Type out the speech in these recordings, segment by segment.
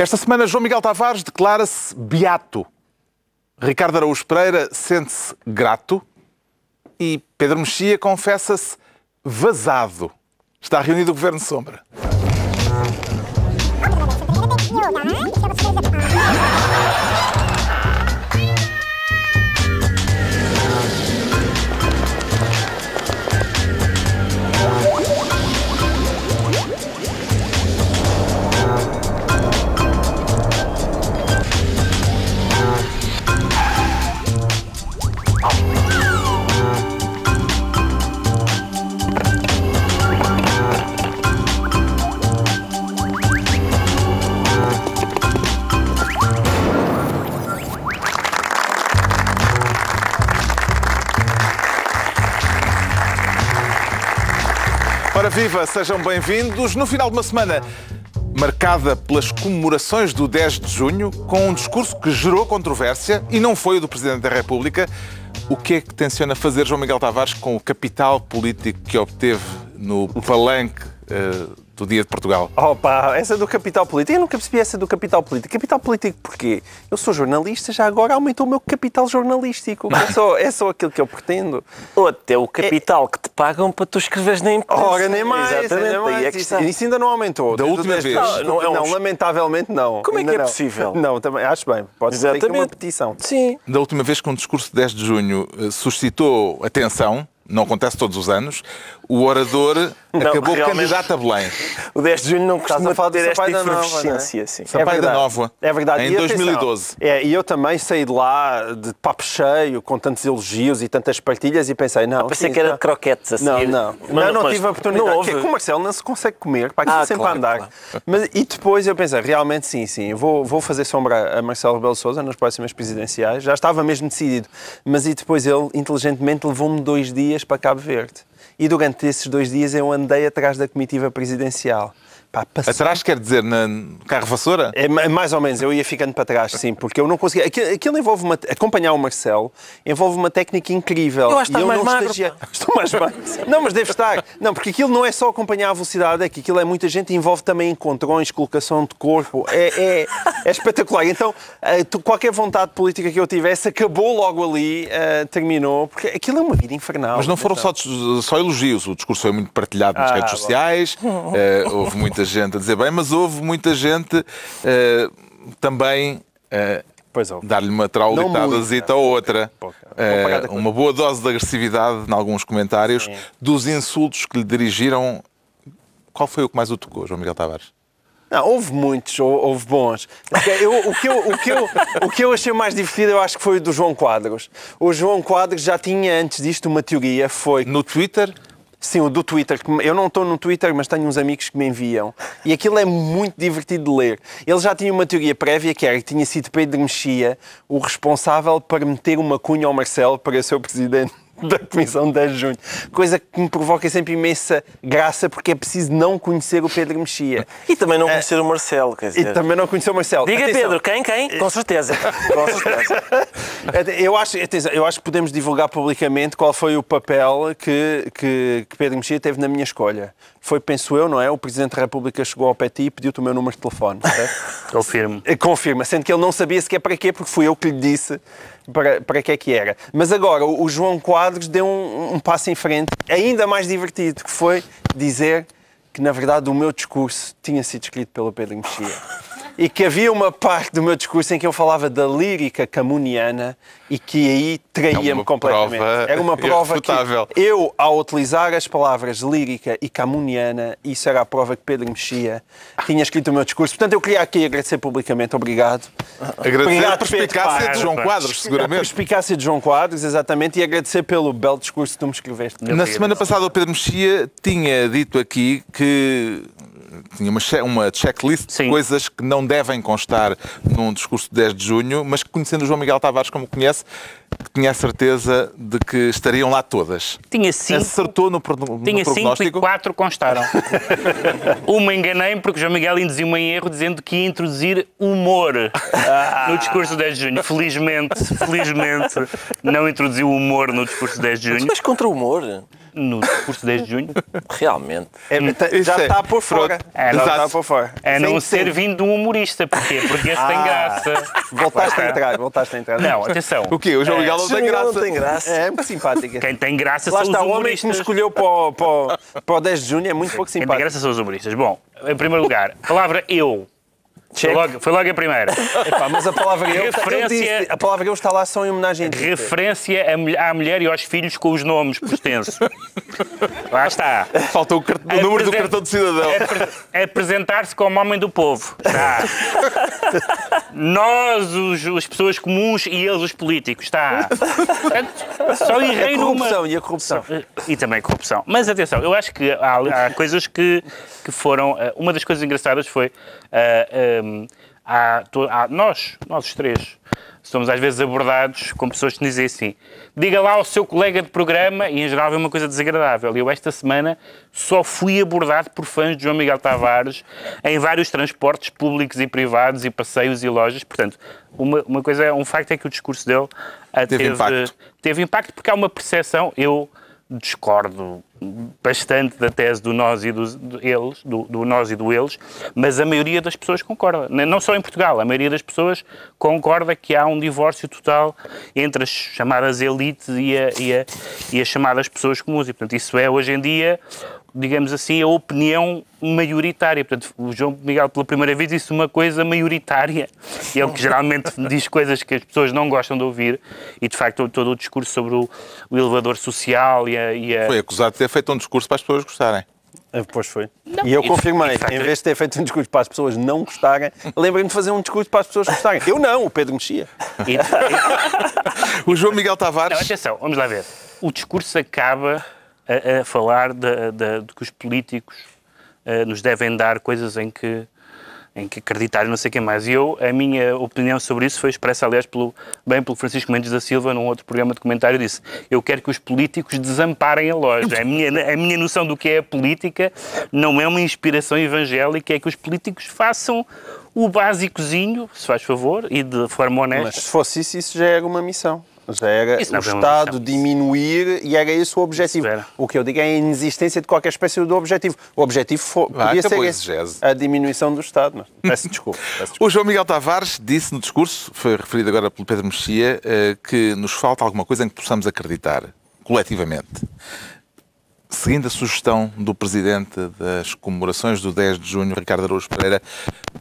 Esta semana, João Miguel Tavares declara-se beato. Ricardo Araújo Pereira sente-se grato. E Pedro Mexia confessa-se vazado. Está reunido o Governo Sombra. Viva, sejam bem-vindos. No final de uma semana marcada pelas comemorações do 10 de junho, com um discurso que gerou controvérsia e não foi o do Presidente da República. O que é que tenciona fazer João Miguel Tavares com o capital político que obteve no palanque eh, do Dia de Portugal? Opa, essa do capital político. Eu nunca percebi essa do capital político. Capital político porquê? Eu sou jornalista, já agora aumentou o meu capital jornalístico. É só, é só aquilo que eu pretendo. Ou até o capital que te pagam para tu escreveres na imprensa. Ora, nem mais. Exatamente. nem mais. Aí é que Isso, está. isso ainda não aumentou. Da última 10 de vez. Não, não, é um- Não, lamentavelmente não. Como é que é não. possível? Não, também, acho bem. Pode ser uma petição. Sim. Da última vez que um discurso de 10 de junho eh, suscitou atenção, não acontece todos os anos, o orador acabou realmente. candidato a Belém. O 10 de junho não costuma falar ter esta Sampaio da Nova, efervescência. sim. Sampaio da verdade. Nova. É verdade. Em E atenção, 2012. É, e eu também saí de lá de papo cheio, com tantos elogios e tantas partilhas e pensei, não. Pensei sim, que era não. de croquetes a Não, seguir. não. Mas- não, não mas tive a oportunidade. Não é houve. que o Marcelo não se consegue comer, para aquilo Ah, sempre claro, a andar. claro. Mas, e depois eu pensei, realmente sim, sim, vou, vou fazer sombra a Marcelo Rebelo de Sousa nas próximas presidenciais. Já estava mesmo decidido. Mas e depois ele, inteligentemente, levou-me dois dias para Cabo Verde. E durante esses dois dias eu andei atrás da comitiva presidencial. Pá, passou Atrás quer dizer na carro vassoura? é ma- mais ou menos, eu ia ficando para trás, sim, porque eu não conseguia. Aquilo, aquilo envolve uma. Acompanhar o Marcelo envolve uma técnica incrível. Eu acho que E estás mais não magro, estagia-. Estou mais magro. Não, mas deve estar. Não, porque aquilo não é só acompanhar a velocidade, é que aquilo é muita gente, envolve também encontrões, colocação de corpo. É, é, é espetacular. Então, eh, qualquer vontade política que eu tivesse acabou logo ali, eh, terminou, porque aquilo é uma vida infernal. Mas não foram só, só elogios. O discurso foi muito partilhado nas Ah, redes bom. sociais. eh, houve muita gente a dizer bem, mas houve muita gente eh, também houve. dar-lhe uma traulitadazita ou outra. com- uma boa dose de agressividade em alguns comentários dos insultos que lhe dirigiram. Qual foi o que mais o tocou, João Miguel Tavares? Não, houve muitos, hou- houve bons. Porque eu- o, que eu, o, que eu, o que eu achei mais divertido, eu acho que foi o do João Quadros. O João Quadros já tinha antes disto uma teoria, foi No Twitter, Sim, o do Twitter. Eu não estou no Twitter, mas tenho uns amigos que me enviam. E aquilo é muito divertido de ler. Ele já tinha uma teoria prévia que era que tinha sido Pedro Mexia o responsável para meter uma cunha ao Marcelo para ser o presidente da Comissão de 10 de Junho. Coisa que me provoca sempre imensa graça, porque é preciso não conhecer o Pedro Mexia. E também não conhecer o Marcelo, quer E dizer. também não conhecer o Marcelo. Diga Atenção. Pedro, quem? Quem? Com certeza. Com certeza. Eu acho, atenção, eu acho que podemos divulgar publicamente qual foi o papel que, que, que Pedro Mexia teve na minha escolha. Foi, penso eu, não é? O Presidente da República chegou ao ti e pediu-te o meu número de telefone. certo? Confirmo. Eh, Confirma, sendo que ele não sabia sequer para quê, porque fui eu que lhe disse para, para que é que era. Mas agora, o o João Quadros deu um, um passo em frente, ainda mais divertido, que foi dizer que, na verdade, o meu discurso tinha sido escrito pelo Pedro Mexia. E que havia uma parte do meu discurso em que eu falava da lírica camuniana e que aí É traía-me uma completamente. Era uma prova irrefutável. que eu, ao utilizar as palavras lírica e camuniana, isso era a prova que Pedro Mexia tinha escrito o meu discurso. Portanto, eu queria aqui agradecer publicamente. Obrigado. agradecer a Obrigado, perspicácia Pedro de João. Quadros, A seguramente. perspicácia de João Quadros, exatamente, e agradecer pelo belo discurso que tu me escreveste. Na semana passada, o Pedro Mexia tinha dito aqui que tinha uma, uma checklist de Sim. coisas que não devem constar num discurso de 10 de junho, mas que, conhecendo o João Miguel Tavares como conhece, tinha a certeza de que estariam lá todas. Tinha cinco. Acertou no, pro- no Tinha cinco e prognóstico? quatro constaram. Uma enganei-me porque o João Miguel induziu-me em erro dizendo que ia introduzir humor no discurso de 10 de junho. Felizmente, felizmente, não introduziu humor no discurso de 10 de Tu junho. és contra o humor? No discurso de 10 de junho. Realmente. É, tá- Isso já é. está por fora. Pronto. já Exato. está por fora. A não sim. ser vindo de um humorista. Porquê? Porque este tem Ah. graça. Voltaste a entrar, voltaste a entrar. Não, atenção. O quê? O João Miguel não João tem graça. não tem graça. É muito simpática. Quem tem graça Lá são está, os o homem que me humoristas. escolheu para o, para, o, para o 10 de junho é muito pouco Quem tem simpático. graça são os humoristas. Bom, em primeiro lugar, a palavra eu. Foi logo, foi logo a primeira. Epá, mas a palavra eu, Referência- eu disse, a palavra eu está lá só em homenagem a ti. Referência à mulher- à mulher e aos filhos com os nomes por extenso. Lá está. Faltou o, o número do cartão de cidadão. Apre- Apresentar-se como homem do povo. Está. Nós, os, as pessoas comuns, e eles, os políticos. Está. Só A errei numa. corrupção e a corrupção. E também a corrupção. Mas atenção, eu acho que há, há coisas que, que foram. eh, Uma das coisas engraçadas foi. Eh, ehm, há to- há- nós, nós os três, somos às vezes abordados com pessoas que dizem assim: diga lá ao seu colega de programa, e em geral é uma coisa desagradável. Eu, esta semana, só fui abordado por fãs de João Miguel Tavares em vários transportes públicos e privados e passeios e lojas. Portanto, uma, uma coisa, um facto é que o discurso dele ah, Teve impacto. teve impacto porque há uma percepção, eu discordo bastante da tese do nós e dos, do eles, do, do nós e do eles, mas a maioria das pessoas concorda. Não só em Portugal, a maioria das pessoas concorda que há um divórcio total entre as chamadas elites e, a- e a- e as chamadas pessoas comuns. E, portanto, isso é hoje em dia, digamos assim, a opinião maioritária. Portanto, o João Miguel, pela primeira vez, disse uma coisa maioritária. Ele que geralmente diz coisas que as pessoas não gostam de ouvir e, de facto, todo o discurso sobre o, o elevador social e a... e a- Foi acusado de ter feito um discurso para as pessoas gostarem. Ah, Pois foi. e eu e de- confirmei, e de facto- em vez de ter feito um discurso para as pessoas não gostarem, lembrei-me de fazer um discurso para as pessoas gostarem. Eu não, o Pedro mexia. e- e- O João Miguel Não, Tavares. atenção, vamos lá ver. O discurso acaba a, a falar de, de- de que os políticos eh, nos devem dar coisas em que, em que acreditar não sei o que mais. E eu, a minha opinião sobre isso foi expressa, aliás, pelo, bem pelo Francisco Mendes da Silva, num outro programa de comentário, disse eu quero que os políticos desamparem a loja. A minha, a minha noção do que é a política não é uma inspiração evangélica, é que os políticos façam o básicozinho, se faz favor, e de forma honesta. Mas se fosse isso, isso já era uma missão. Já era Isso o foi Estado diminuir e era esse o objetivo. O que eu digo é a inexistência de qualquer espécie de objetivo. O objetivo fo- Vá, podia ser a esse, a diminuição do Estado. Mas peço desculpa. Peço desculpa. O João Miguel Tavares disse no discurso, foi referido agora pelo Pedro Mexia, eh, que nos falta alguma coisa em que possamos acreditar, coletivamente. Seguindo a sugestão do Presidente das comemorações do 10 de junho, Ricardo Araújo Pereira,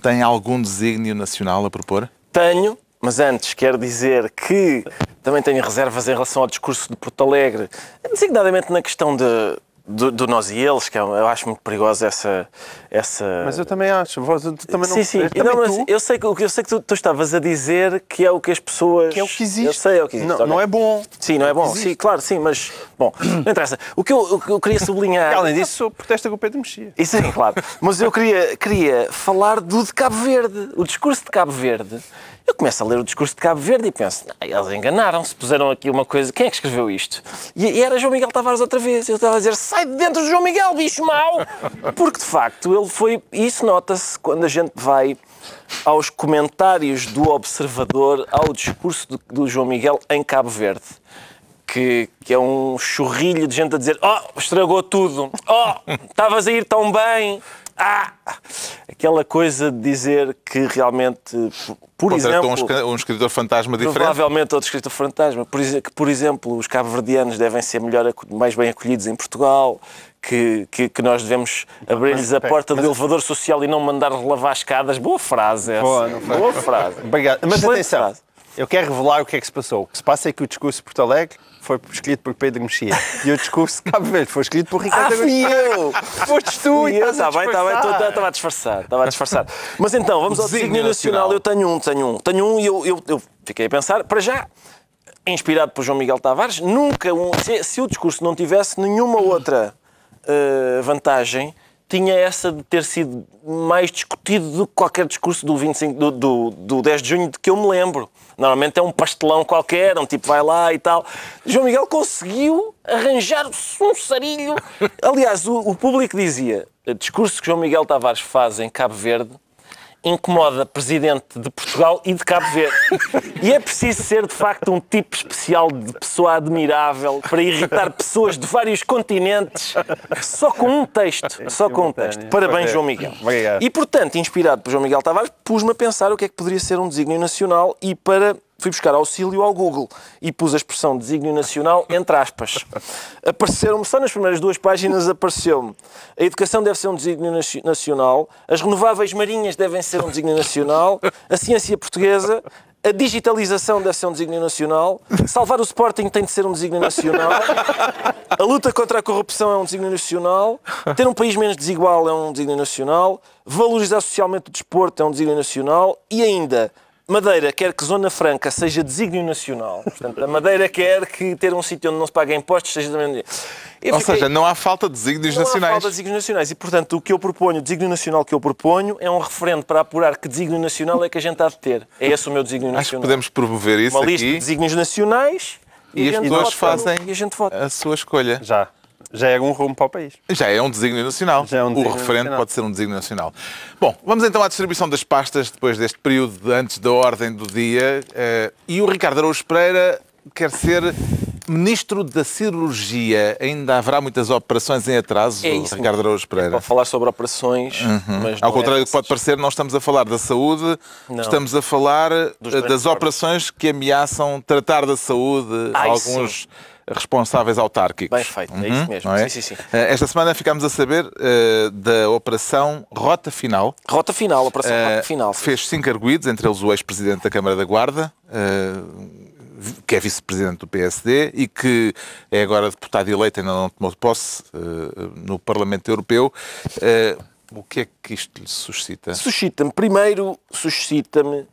tem algum desígnio nacional a propor? Tenho, mas antes quero dizer que também tenho reservas em relação ao discurso de Porto Alegre, designadamente na questão de, do, do nós e eles, que eu, eu acho muito perigosa essa. essa... Mas eu também acho. Vós- Tu também não sim, sim. também Não, mas tu? eu sei que, eu sei que tu, tu estavas a dizer que é o que as pessoas. Que é o que existe. Eu sei, é o que existe. Não, ok. não é bom. Sim, não é bom. Sim, claro, sim, mas. Bom, não interessa. O que eu, o que eu queria sublinhar. Além disso, protesta com o Pedro Mexia. Isso é claro. Mas eu queria, queria falar do de Cabo Verde. O discurso de Cabo Verde. Eu começo a ler o discurso de Cabo Verde e penso, "Ah, eles enganaram-se, puseram aqui uma coisa. Quem é que escreveu isto? E, e era João Miguel Tavares outra vez. Eu estava a dizer, sai de dentro do João Miguel, bicho mau! Porque de facto ele foi. e Isso nota-se quando a gente vai aos comentários do Observador ao discurso do, do João Miguel em Cabo Verde que, que é um chorrilho de gente a dizer oh, estragou tudo, oh, estavas a ir tão bem, ah! Aquela coisa de dizer que realmente, por Contratou um, exemplo... um escritor fantasma diferente? Provavelmente outro escritor fantasma. Por, que, por exemplo, os cabo-verdianos devem ser melhor, mais bem acolhidos em Portugal, que, que, que nós devemos abrir-lhes a porta do elevador social e não mandar lavar escadas. Boa frase essa. Boa, não foi? Boa frase. Obrigado. Mas Excelente atenção, frase. Eu quero revelar o que é que se passou. O que se passa é que o discurso de Porto Alegre foi escrito por Pedro Mexia e o discurso de Cabo Verde foi escrito por Ricardo Ah, fui eu! Foste tu e a Está bem, está bem, estava a disfarçar, estava a disfarçar. Mas então, vamos ao desígnio desígnio nacional. nacional. Eu tenho um, tenho um. Tenho um e eu, eu, eu fiquei a pensar, para já, inspirado por João Miguel Tavares, nunca, um, se, se o discurso não tivesse nenhuma outra eh, vantagem, tinha essa de ter sido mais discutido do que qualquer discurso do, 25, do, do, do 10 de junho de que eu me lembro. Normalmente é um pastelão qualquer, um tipo vai lá e tal. João Miguel conseguiu arranjar um sarilho. Aliás, o, o público dizia, discurso que João Miguel Tavares faz em Cabo Verde incomoda presidente de Portugal e de Cabo Verde. E é preciso ser, de facto, um tipo especial de pessoa admirável para irritar pessoas de vários continentes só com um texto. Só com um texto. Parabéns, João Miguel. Obrigado. E, portanto, inspirado por João Miguel Tavares, pus-me a pensar o que é que poderia ser um desígnio nacional e para fui buscar auxílio ao Google e pus a expressão desígnio nacional entre aspas. Apareceram-me, só nas primeiras duas páginas apareceu-me a educação deve ser um desígnio naci- nacional, as renováveis marinhas devem ser um desígnio nacional, a ciência portuguesa, a digitalização deve ser um desígnio nacional, salvar o Sporting tem de ser um desígnio nacional, a luta contra a corrupção é um desígnio nacional, ter um país menos desigual é um desígnio nacional, valorizar socialmente o desporto é um desígnio nacional e ainda Madeira quer que Zona Franca seja desígnio nacional. Portanto, a Madeira quer que ter um sítio onde não se paga impostos seja também. Eu Ou fiquei- seja, não há falta de desígnios não há nacionais. falta de desígnios nacionais. E, portanto, o que eu proponho, o desígnio nacional que eu proponho, é um referendo para apurar que desígnio nacional é que a gente há de ter. É esse o meu desígnio Acho que nacional. podemos promover isso Uma lista de aqui desígnios nacionais e as a gente pessoas fazem E a gente vota. a sua escolha. Já. Já é um rumo para o país. Já é um desígnio nacional. Já é um o referendo nacional. pode ser um desígnio nacional. Bom, vamos então à distribuição das pastas depois deste período de antes da ordem do dia. Eh, e o Ricardo Araújo Pereira quer ser ministro da cirurgia. Ainda haverá muitas operações em atraso, É isso. Ricardo Araújo Pereira. Para falar sobre operações, mas Ao não contrário é do que pode parecer, não estamos a falar da saúde, Não. estamos a falar eh, das operações que ameaçam tratar da saúde Ai, alguns responsáveis autárquicos. Bem feito, é isso mesmo. não é? Sim, sim, sim. Eh, Esta semana ficámos a saber eh, da operação Rota Final. Rota final, operação Eh, rota final. Fez cinco arguídos, entre eles o ex-presidente da Câmara da Guarda, eh, que é vice-presidente do PSD e que é agora deputado eleito, ainda não tomou posse no Parlamento Europeu. O que é que isto lhe suscita? Suscita-me, primeiro, suscita-me.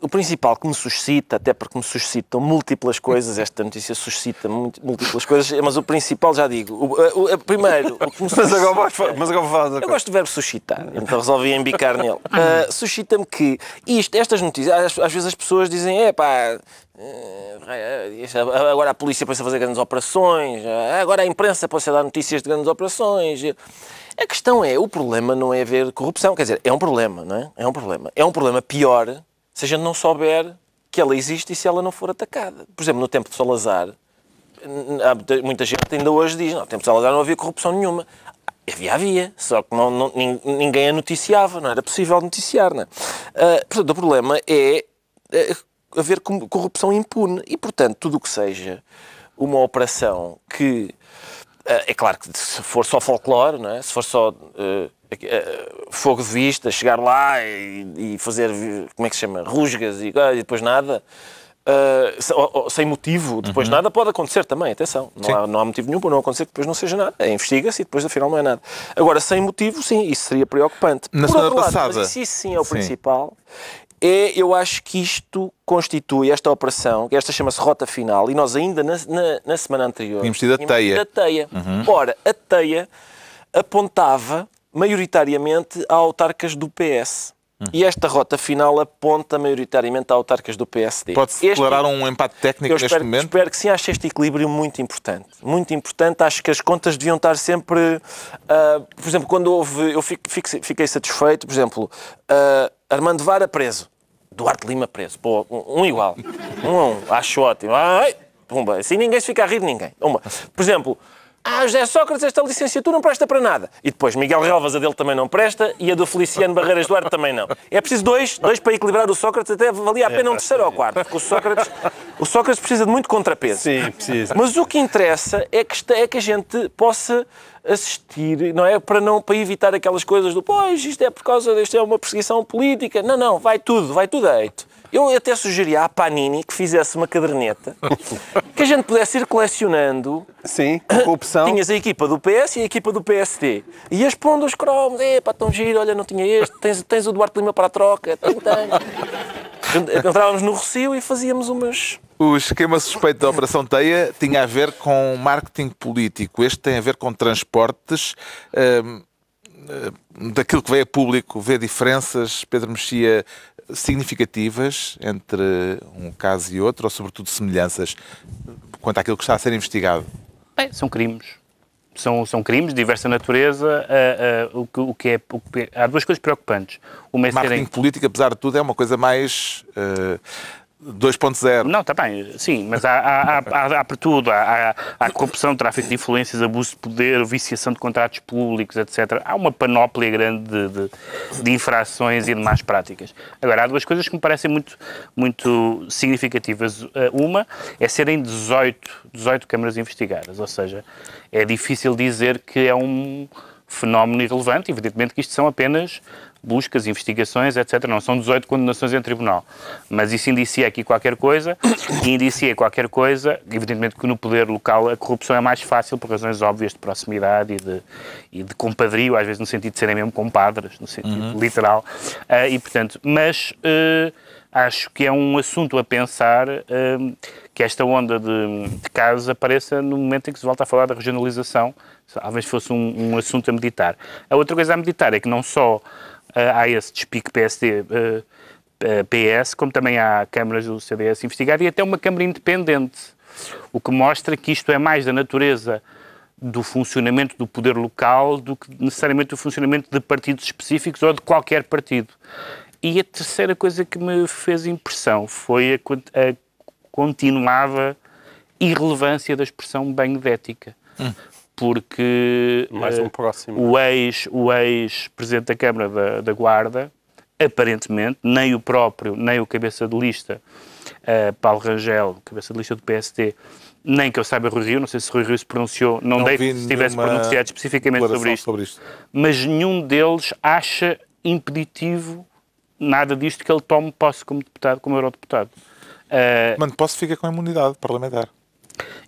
Eh, o principal que me suscita, até porque me suscitam múltiplas coisas, esta notícia suscita múltiplas coisas, mas o principal, já digo, o, o- o- primeiro, o que me Mas agora, suscita- fa- mas agora da Eu gosto do verbo suscitar, então resolvi embicar nele. Uh, Suscita-me que isto, estas notícias, às, às vezes as pessoas dizem, é pá, agora a polícia pode fazer grandes operações, eh, agora a imprensa pode dar notícias de grandes operações. A questão é, o problema não é haver corrupção, quer dizer, é um problema, não é? É um problema. É um problema pior se a gente não souber que ela existe e se ela não for atacada. Por exemplo, no tempo de Salazar, muita- gente ainda hoje diz, não, tempos de Salazar não havia corrupção nenhuma. Havia, havia, só que não, não- nin- ninguém a noticiava, não era possível noticiar. Não é? Ah, portanto, o problema é eh, haver corrupção impune e, portanto, tudo o que seja uma operação que, é claro que se for só folclore, não é? se for só eh, eh, fogo de vista, chegar lá e, e fazer, como é que se chama, rusgas e, e depois nada, Uh, sem motivo, depois nada pode acontecer também, atenção. Não há, não há motivo nenhum para não acontecer que depois não seja nada. É, Investiga-se e depois afinal não é nada. Agora, sem motivo, sim, isso seria preocupante. Na Por semana outro lado, passada- mas isso, isso sim é o Sim. principal. É, eu acho que isto constitui esta operação, que esta chama-se rota final, e nós ainda na, na- na semana anterior Tínhamos tido a teia. a teia. Ora, a teia apontava maioritariamente a autarcas do PS. E esta rota final aponta maioritariamente a autarcas do PSD. Pode-se declarar um empate técnico neste espero, momento? espero que sim, acho este equilíbrio muito importante. Muito importante, acho que as contas deviam estar sempre. ah, por exemplo, quando houve. Eu fico- fiquei satisfeito, por exemplo, ah, Armando Vara preso, Duarte Lima preso. Pô, um, igual. Um a um. Acho ótimo. Ai, pumba. Assim ninguém se fica a rir de ninguém. Uma. Por exemplo. Ah, José Sócrates, esta licenciatura não presta para nada. E depois, Miguel Relvas, a dele também não presta e a do Feliciano Barreiras Duarte também não. É preciso dois, dois para equilibrar o Sócrates, até valia a pena um terceiro ou quarto, porque o Sócrates, o Sócrates precisa de muito contrapeso. Sim, precisa. Mas o que interessa é que, esta- é que a gente possa assistir, não é? Para, não, para evitar aquelas coisas do pois, isto é por causa disto, é uma perseguição política. Não, não, vai tudo, vai tudo a eito. Eu até sugeria à Panini que fizesse uma caderneta que a gente pudesse ir colecionando Sim, com corrupção. Tinhas a equipa do PS e a equipa do PSD. E ias pondo os cromos. Epá, tão giro, olha, não tinha este. Tens, tens o Duarte Lima para a troca. Tem, tem. Entrávamos no Recio e fazíamos umas, O esquema suspeito da Operação Teia tinha a ver com marketing político. Este tem a ver com transportes. Hum, daquilo que veio a público, vê diferenças, Pedro Mexia, significativas entre um caso e outro, ou sobretudo semelhanças quanto àquilo que está a ser investigado? Bem, são crimes. São, são crimes de diversa natureza. Uh, uh, o, que, o, que é, o que há duas coisas preocupantes. Uma é Marketing serem... político, apesar de tudo, é uma coisa mais uh, 2.0. Não, está bem, sim, mas há, há, há, há por tudo. Há, há, corrupção, tráfico de influências, abuso de poder, viciação de contratos públicos, etc. Há uma panóplia grande de, de, de, infrações e de más práticas. Agora, há duas coisas que me parecem muito, muito significativas. Eh, uma é serem 18, 18 câmaras investigadas, ou seja, é difícil dizer que é um fenómeno irrelevante. Evidentemente que isto são apenas buscas, investigações, etc. Não são 18 condenações em tribunal. Mas isso indicia aqui qualquer coisa, e indicia qualquer coisa, evidentemente que no poder local a corrupção é mais fácil por razões óbvias de proximidade e de, e de compadrio, às vezes no sentido de serem mesmo compadres, no sentido uhum. literal. Uh, e, portanto, mas uh, acho que é um assunto a pensar uh, que esta onda de, de casos apareça no momento em que se volta a falar da regionalização, talvez fosse um, um assunto a meditar. A outra coisa a meditar é que não só há esse despique PSD uh, eh, PS, como também há câmaras do CDS investigar e até uma Câmara independente, o que mostra que isto é mais da natureza do funcionamento do poder local do que necessariamente do funcionamento de partidos específicos ou de qualquer partido. E a terceira coisa que me fez impressão foi a, a continuada irrelevância da expressão banho de ética. Hum porque Mais um próximo. O ex-presidente ex da Câmara da, da, Guarda, aparentemente, nem o próprio, nem o cabeça de lista, uh, Paulo Rangel, cabeça de lista do PST, nem que eu saiba Rui Rio, não sei se Rui Rio se pronunciou, não, não dei se tivesse pronunciado especificamente sobre isto, sobre isto, mas nenhum deles acha impeditivo nada disto que ele tome posse como deputado, como eurodeputado. Uh, Mano, posse fica com a imunidade parlamentar.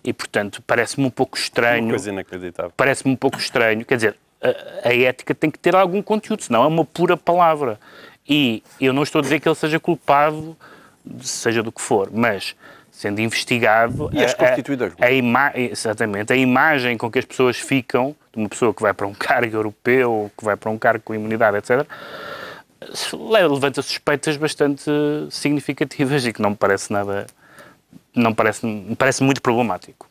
E, portanto, parece-me um pouco estranho. Uma coisa inacreditável. Parece-me um pouco estranho. Quer dizer, a, a, ética tem que ter algum conteúdo, senão é uma pura palavra. E eu não estou a dizer que ele seja culpado, seja do que for, mas sendo investigado. E és constituído a, a Exatamente. A imagem com que as pessoas ficam, de uma pessoa que vai para um cargo europeu, que vai para um cargo com imunidade, etc., levanta suspeitas bastante significativas e que não me parece nada não parece, parece muito problemático.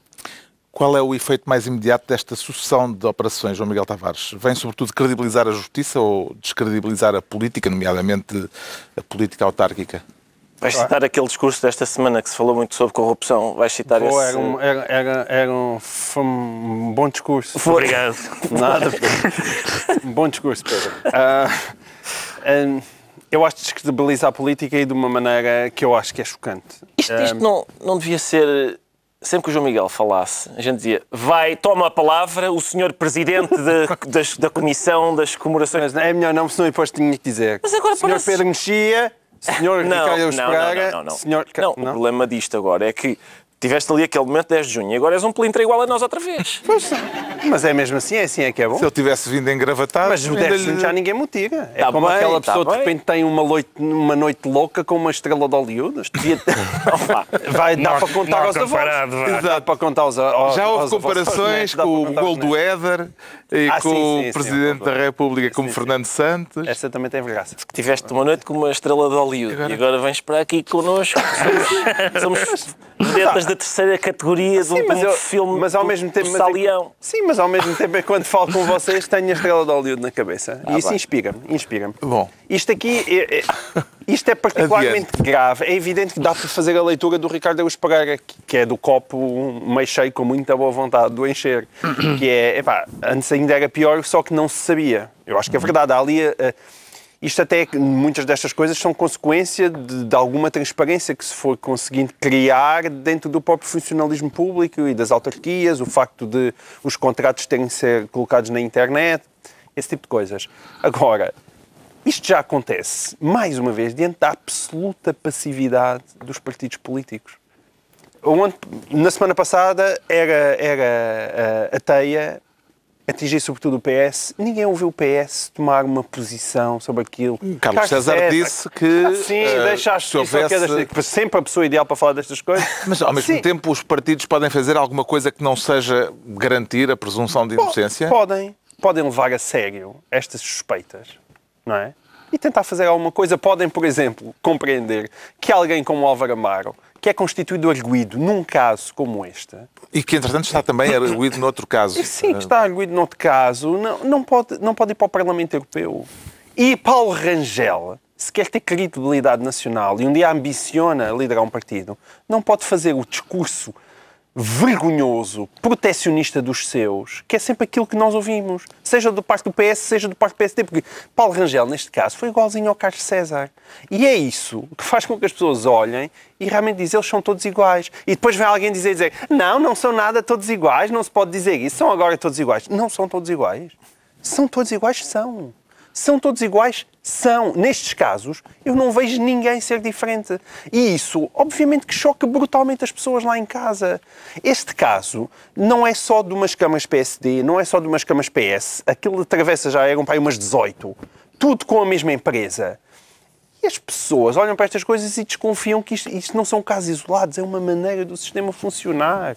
Qual é o efeito mais imediato desta sucessão de operações, João Miguel Tavares? Vem sobretudo credibilizar a justiça ou descredibilizar a política, nomeadamente a política autárquica? Vais citar aquele discurso desta semana que se falou muito sobre corrupção? Vais citar Pô, esse... Era um, era, era, era um, foi um bom discurso. Foi. Obrigado. Nada, um bom discurso, Pedro. Uh, um, eu acho que descredibiliza a política e de uma maneira que eu acho que é chocante. Isto, isto não, não devia ser. Sempre que o João Miguel falasse, a gente dizia vai, toma a palavra o senhor presidente de, das, da Comissão das Comemorações. Mas é melhor não, senão depois tinha que dizer. Mas agora senhor parece... Pedro Mexia, senhor não, Ricardo não, Pereira, não, não, não. senhor... Não, não, o problema disto agora é que Tiveste ali aquele momento 10 de junho e agora és um pelintra igual a nós outra vez. Pois, mas é mesmo assim, é assim é que é bom. Se ele tivesse vindo engravatado... Mas o 10 de junho já ninguém motiva. É tá como bem, aquela tá pessoa tá de repente tem uma noite, uma noite louca com uma estrela de Hollywood. vai dar para contar aos avós. Exato, para contar aos, aos Já houve comparações com o gol do Éder e ah, com sim, sim, o Presidente sim, da República como Fernando Santos. Essa também tem graça. Tiveste uma noite com uma estrela de Hollywood e agora vens para aqui connosco. Somos, somos vedetas da terceira categoria de um, mas eu, filme mas ao mesmo tempo, Salião. sim, mas ao mesmo tempo, é quando falo com vocês, tenho a estrela de Hollywood na cabeça. Ah, e isso inspira-me. Inspira Bom. Isto aqui é, é, isto é particularmente Adiante. grave. É evidente que dá para fazer a leitura do Ricardo Augusto Pereira, que é do copo meio cheio com muita boa vontade do encher. que é, epá, antes ainda era pior, só que não se sabia. Eu acho que é verdade. Há ali. Uh, isto até, muitas destas coisas são consequência de, de, alguma transparência que se for conseguindo criar dentro do próprio funcionalismo público e das autarquias, o facto de os contratos terem de ser colocados na internet, esse tipo de coisas. Agora, isto já acontece, mais uma vez, diante da absoluta passividade dos partidos políticos. Na semana passada era, era a, a teia atingir sobretudo o PS, ninguém ouviu o PS tomar uma posição sobre aquilo. Carlos César disse que, Ah, sim, eh, deixa se é que é houvesse- desta- sempre a pessoa ideal para falar destas coisas. Mas, ao mesmo Sim. tempo, os partidos podem fazer alguma coisa que não seja garantir a presunção de inocência? Podem, podem levar a sério estas suspeitas, não é? E tentar fazer alguma coisa. Podem, por exemplo, compreender que alguém como Álvaro Amaro, que é constituído arguído num caso como este, E que, entretanto, está também arguído noutro caso. sim, que está arguído noutro caso, não, não, pode, não pode ir para o Parlamento Europeu. E Paulo Rangel, se quer ter credibilidade nacional e um dia ambiciona liderar um partido, não pode fazer o discurso vergonhoso, protecionista dos seus, que é sempre aquilo que nós ouvimos, seja do parte do PS, seja do parte do PSD, porque Paulo Rangel, neste caso, foi igualzinho ao Carlos César. E é isso que faz com que as pessoas olhem e realmente dizem eles são todos iguais. E depois vem alguém dizer, dizer não, não são nada todos iguais, não se pode dizer isso, são agora todos iguais. Não são todos iguais. São todos iguais, são. São todos iguais? São. Nestes casos, eu não vejo ninguém ser diferente. E isso, obviamente, que choca brutalmente as pessoas lá em casa. Este caso não é só de umas camas PSD, não é só de umas camas PS. Aquilo de travessa já eram para aí umas 18. Tudo com a mesma empresa. E as pessoas olham para estas coisas e desconfiam que isto, isto não são casos isolados, é uma maneira do sistema funcionar.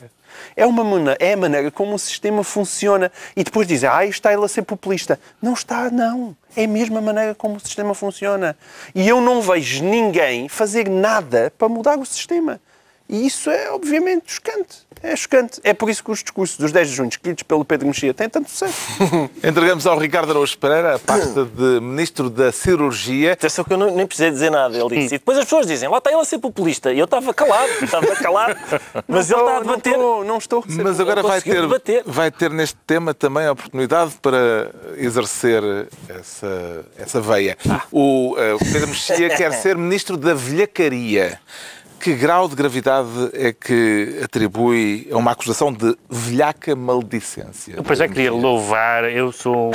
É, uma mana- é a maneira como o sistema funciona. E depois dizem, ah, está ele a ser populista. Não está, não. É a mesma maneira como o sistema funciona. E eu não vejo ninguém fazer nada para mudar o sistema. E isso é, obviamente, chocante. É chocante. É por isso que os discursos dos 10 de junho, escolhidos pelo Pedro Mexia, têm tanto sucesso. Entregamos ao Ricardo Araújo Pereira a pasta de Ministro da Cirurgia. Atenção que eu não- nem precisei dizer nada. Ele disse. E depois as pessoas dizem, lá está ele a ser populista. E eu estava calado, estava calado. Mas ele está a não debater. estou, não estou. a ser Mas agora vai ter, debater. vai ter neste tema também a oportunidade para exercer essa, essa veia. O eh, Pedro Mexia quer ser Ministro da Velhacaria. Que grau de gravidade é que atribui a uma acusação de velhaca maldicência? Eu depois já queria louvar, eu sou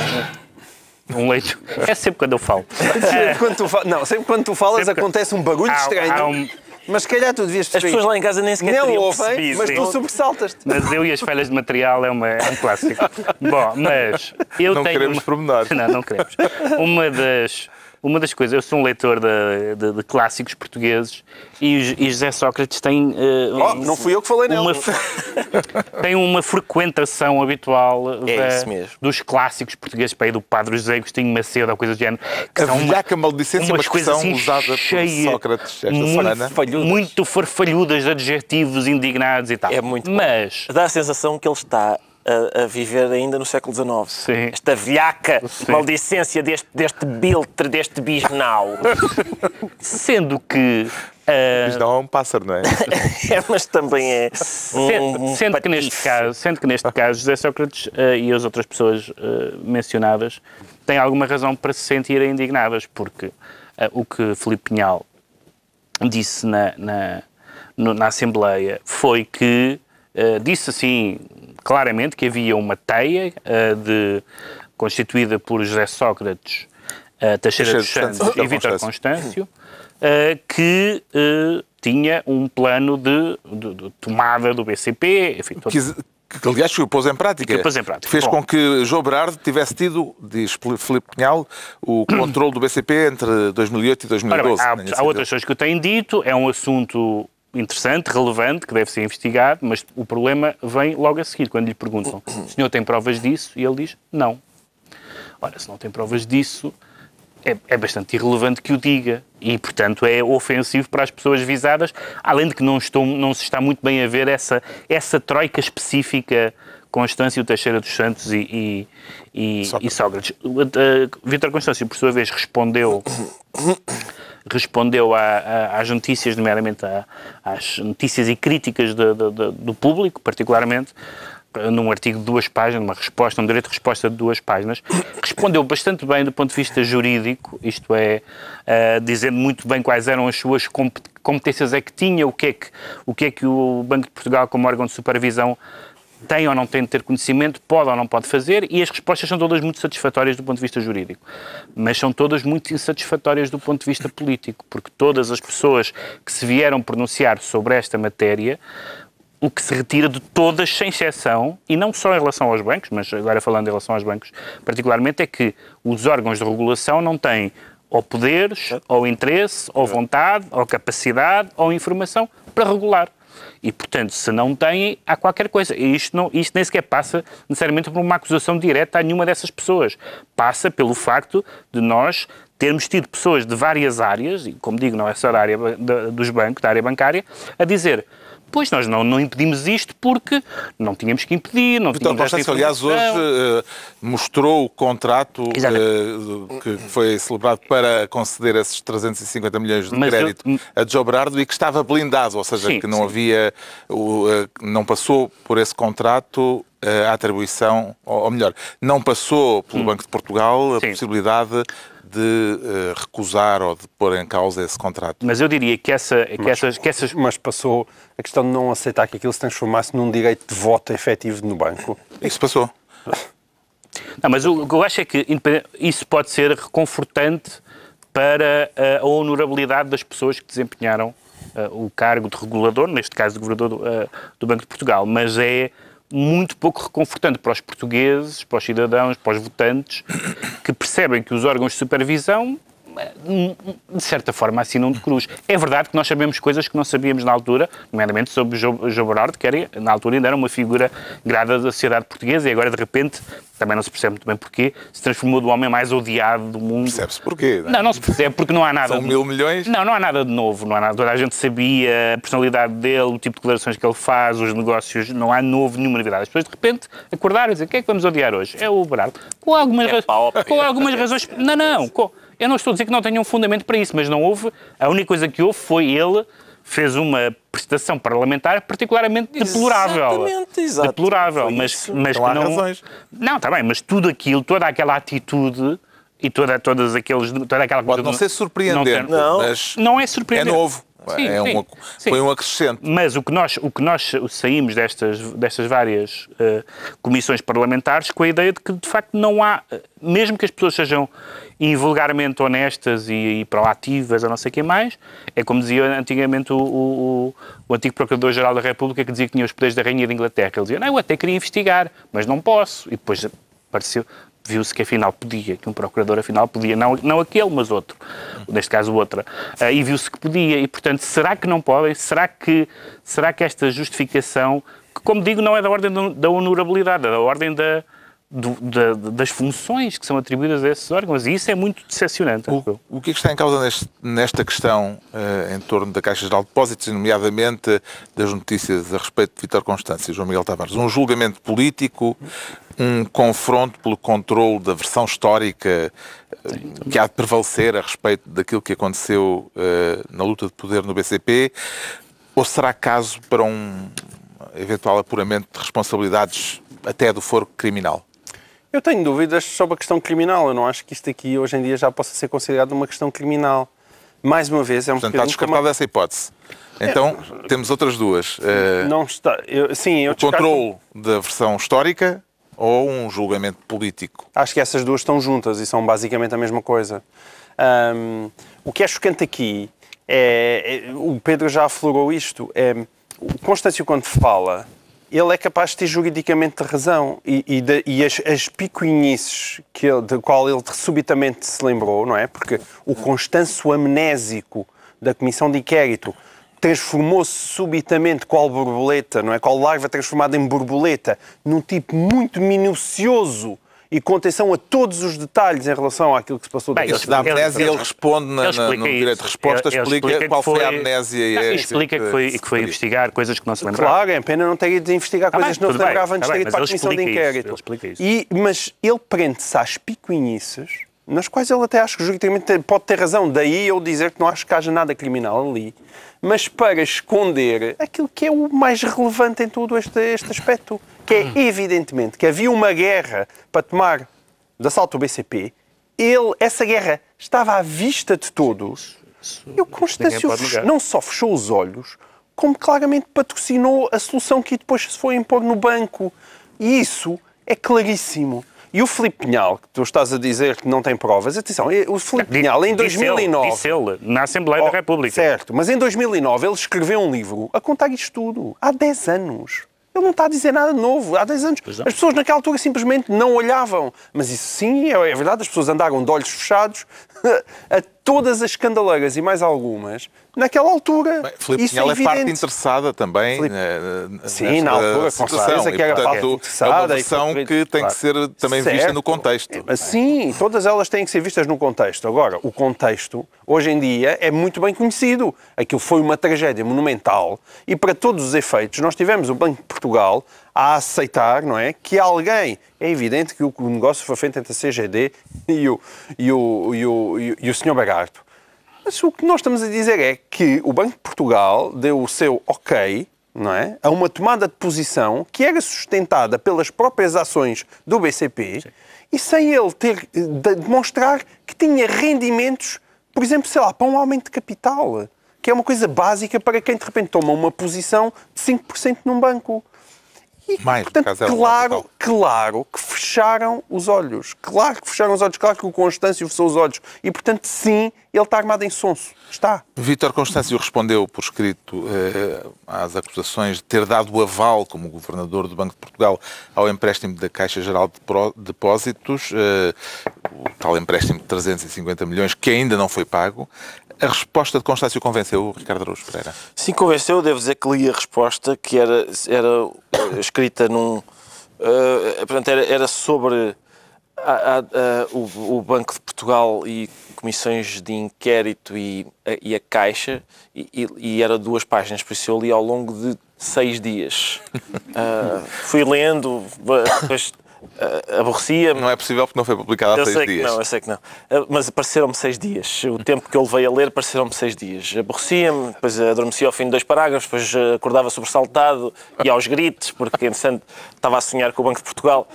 um, um leito. É sempre quando eu falo. Sempre quando tu Não, sempre quando tu falas Sempre- acontece um barulho Há- estranho. há um- Mas se calhar tu devias As pessoas lá em casa nem sequer Não teriam ouvem, percebido. mas tu sobressaltas-te. Mas eu e as falhas de material é, uma, é um clássico. Bom, mas eu Não tenho. queremos uma... Não, não queremos. Uma das, uma das coisas, eu sou um leitor de, de- de clássicos portugueses e, e José Sócrates tem. eh, Oh, não fui eu que falei nele. uma, tem uma frequentação habitual É da- mesmo. dos clássicos portugueses, para aí do Padre José Agostinho Macedo ou coisa do género. Que A são uma- velhaca maldicência é uma umas coisas expressão assim usada por cheias, Sócrates esta muito semana. Muito farfalhudas, adjetivos indignados e tal. É muito bom. Mas Dá a sensação que ele está a, a viver ainda no século XIX. Sim. Esta velhaca Sim. maldicência deste, deste biltre, deste bisnau. Sendo que. Isto não é um pássaro, não é? é, mas também é um, sendo, um sendo que neste caso, sendo que neste caso José Sócrates ah, e as outras pessoas ah, mencionadas têm alguma razão para se sentirem indignadas, porque ah, o que Filipe Pinhal disse na, na, no- na Assembleia foi que disse assim claramente que havia uma teia ah, de, constituída por José Sócrates, ah, Teixeira dos Santos Santos e Vítor Constâncio. Eh, que tinha um plano de, de- de tomada do BCP, enfim, todo- Que, que, aliás, o pôs em prática. Que pôs em prática. Fez Bom. com que João Berardo tivesse tido, diz Filipe Pinhal, o controle do BCP entre 2008 e Ora bem, 2012. há, há outras coisas que eu tenho dito, é um assunto interessante, relevante, que deve ser investigado, mas o problema vem logo a seguir, quando lhe perguntam, o senhor tem provas disso? E ele diz, não. Ora, se não tem provas disso, é, é bastante irrelevante que o diga. E, portanto, é ofensivo para as pessoas visadas, além de que não, estou, não se está muito bem a ver essa, essa troika específica Constâncio Teixeira dos Santos e, e, e Sócrates. e Sócrates. Vítor Constâncio, por sua vez, respondeu respondeu a- a- às notícias, nomeadamente a- às notícias e críticas de- de- de- do público, particularmente, num artigo de duas páginas, uma resposta, um direito de resposta de duas páginas, respondeu bastante bem do ponto de vista jurídico, isto é, eh, dizendo muito bem quais eram as suas compet- competências é que tinha, o que é que o, que é que o Banco de Portugal, como órgão de supervisão, tem ou não tem de ter conhecimento, pode ou não pode fazer, e as respostas são todas muito satisfatórias do ponto de vista jurídico. Mas são todas muito insatisfatórias do ponto de vista político, porque todas as pessoas que se vieram pronunciar sobre esta matéria o que se retira de todas, sem exceção, e não só em relação aos bancos, mas agora falando em relação aos bancos particularmente, é que os órgãos de regulação não têm ou poderes, ou interesse, ou vontade, ou capacidade, ou informação para regular. E, portanto, se não têm, há qualquer coisa. E isto, não, isto nem sequer passa necessariamente por uma acusação direta a nenhuma dessas pessoas. Passa pelo facto de nós termos tido pessoas de várias áreas, e como digo, não é só da área dos bancos, da área bancária, a dizer Pois nós não, não impedimos isto porque não tínhamos que impedir, não Vitor tínhamos Constâncio, aliás, hoje uh, mostrou o contrato uh, que foi celebrado para conceder esses 350 milhões de Mas crédito eu... a Joe Berardo e que estava blindado, ou seja, sim, que não sim. havia, uh, não passou por esse contrato a atribuição, ou melhor, não passou pelo hum. Banco de Portugal a sim. possibilidade de uh, recusar ou de pôr em causa esse contrato. Mas eu diria que, essa, que, mas, essas, que essas... Mas passou a questão de não aceitar que aquilo se transformasse num direito de voto efetivo no banco. Isso passou. Não, mas o que eu acho é que isso pode ser reconfortante para a honorabilidade das pessoas que desempenharam uh, o cargo de regulador, neste caso de governador do, uh, do Banco de Portugal, mas é muito pouco reconfortante para os portugueses, para os cidadãos, para os votantes, que percebem que os órgãos de supervisão de certa forma, assinam de cruz. É verdade que nós sabemos coisas que não sabíamos na altura, nomeadamente sobre o João Berardo, que era, na altura ainda era uma figura grada da sociedade portuguesa e agora, de repente, também não se percebe muito bem porquê, se transformou do homem mais odiado do mundo. Percebe-se porquê? Não, é? não, não se percebe, porque não há nada... São de... mil milhões? Não, não há nada de novo, não há nada. Toda a gente sabia a personalidade dele, o tipo de declarações que ele faz, os negócios, não há novo, nenhuma novidade. As pessoas, de repente, acordaram e dizer, o que é que vamos odiar hoje? É o Berardo. Com algumas, é ra... com algumas razões... Não, não, com eu não estou a dizer que não tenha um fundamento para isso, mas não houve. A única coisa que houve foi ele fez uma prestação parlamentar particularmente deplorável. Exatamente, exato. Deplorável, mas, mas não que não. Razões. Não, está bem, mas tudo aquilo, toda aquela atitude e toda, todas aqueles, toda aquela Pode não ser surpreendente, não, mas não é surpreendente. É novo. Sim, é sim, uma, foi um acrescente. Mas o que nós, o que nós saímos destas, destas várias uh, comissões parlamentares com a ideia de que, de facto, não há, eh, mesmo que as pessoas sejam invulgarmente honestas e, e proativas, a não sei o que mais, é como dizia antigamente o, o, o antigo Procurador-Geral da República que dizia que tinha os poderes da Rainha de Inglaterra. Ele dizia, não, eu até queria investigar, mas não posso. E depois apareceu, viu-se que afinal podia, que um procurador afinal podia, não, não aquele, mas outro, neste caso outra, uh, e viu-se que podia, e portanto, será que não podem? Será que, será que esta justificação, que como digo, não é da ordem da honorabilidade, é da ordem da, do, da, das funções que são atribuídas a esses órgãos, e isso é muito decepcionante. O, o que é que está em causa neste, nesta questão uh, em torno da Caixa Geral de Depósitos, nomeadamente das notícias a respeito de Vitor Constância e João Miguel Tavares? Um julgamento político, um confronto pelo controle da versão histórica uh, que há de prevalecer a respeito daquilo que aconteceu uh, na luta de poder no BCP, ou será caso para um eventual apuramento de responsabilidades até do foro criminal? Eu tenho dúvidas sobre a questão criminal. Eu não acho que isto aqui hoje em dia já possa ser considerado uma questão criminal. Mais uma vez, é um Portanto, está descartada essa hipótese. Então, é, temos outras duas. Uh, não está. Eu, sim, eu o descarto... controle da versão histórica ou um julgamento político? Acho que essas duas estão juntas e são basicamente a mesma coisa. Um, o que é chocante aqui é, é, o Pedro já aflorou isto. É, o Constâncio, quando fala ele é capaz de ter juridicamente razão e, e, de, e as, as picuinhices que ele, de qual ele subitamente se lembrou, não é? Porque o constanço amnésico da Comissão de Inquérito transformou-se subitamente qual borboleta, não é? Qual larva transformada em borboleta, num tipo muito minucioso e com atenção a todos os detalhes em relação àquilo que se passou. Bem, ele, da amnésia, ele, ele responde na, na, no direito de resposta, ele, explica, explica qual foi, foi, a amnésia. Não, é, explica que foi, que foi investigar coisas que não se lembrava. Claro, é pena não ter ido investigar ah, coisas que não se lembrava antes de ter ido para a comissão de inquérito. Isso, e, mas ele prende-se às picuinices, nas quais ele até acho que juridicamente pode ter razão. Daí eu dizer que não acho que haja nada criminal ali mas para esconder aquilo que é o mais relevante em todo este, este aspecto, que é evidentemente que havia uma guerra para tomar de assalto o BCP, ele, essa guerra estava à vista de todos. E o Constâncio não só fechou os olhos, como claramente patrocinou a solução que depois se foi impor no banco. E isso é claríssimo. E o Filipe Pinhal, que tu estás a dizer que não tem provas, atenção, o Filipe Pinhal em Disse ele, 2009... Disse ele, na Assembleia Oh, da República. Certo, mas em 2009 ele escreveu um livro a contar isto tudo. Há 10 anos. Ele não está a dizer nada de novo. Há 10 anos. não. As pessoas naquela altura simplesmente não olhavam. Mas isso sim, é é verdade, as pessoas andaram de olhos fechados a todas as escandaleiras e mais algumas naquela altura. Bem, Filipe isso Pinhal é, parte interessada também Filipe- eh, Sim, na altura, com situação. certeza que era e, parte É interessada uma e versão foi- que tem que ser também vista Certo. no contexto. É, Sim, todas elas têm que ser vistas no contexto. Agora, o contexto, hoje em dia, é muito bem conhecido. Aquilo foi uma tragédia monumental e, para todos os efeitos, nós tivemos o Banco de Portugal a aceitar, não é, que alguém... É evidente que o negócio foi feito entre a CGD e o, e o, e o, e o, Sr. Bagarto. Mas o que nós estamos a dizer é que o Banco de Portugal deu o seu ok não é? a uma tomada de posição que era sustentada pelas próprias ações do BCP e sem ele ter de demonstrar que tinha rendimentos, por exemplo, sei lá, para um aumento de capital, que é uma coisa básica para quem de repente toma uma posição de 5% num banco. E, Mais, por portanto, um claro, claro que fecharam os olhos. Claro que fecharam os olhos. Claro que o Constâncio fechou os olhos. E, portanto, sim, ele está armado em sonso. Está. Vítor Constâncio respondeu por escrito eh, às acusações de ter dado o aval, como governador do Banco de Portugal, ao empréstimo da Caixa Geral de Depósitos, eh, o tal empréstimo de 350 milhões, que ainda não foi pago. A resposta de Constâncio convenceu o Ricardo Araújo Pereira. Sim, convenceu. Devo dizer que li a resposta, que era, era eh, escrita num. eh, portanto, era, era sobre a- a- a- o, o Banco de Portugal e comissões de inquérito e, a- e Caixa, e, e- era duas páginas, por isso eu li ao longo de seis dias. Ah, fui lendo, depois ah, aborrecia-me. Não é possível porque não foi publicado há Eu seis sei que dias. não, eu sei que não. Ah, Mas apareceram-me seis dias. O tempo que eu levei a ler, apareceram-me seis dias. Aborrecia-me, depois adormecia ao fim de dois parágrafos, depois ah, acordava sobressaltado e aos gritos, porque, entretanto, estava a sonhar com o Banco de Portugal.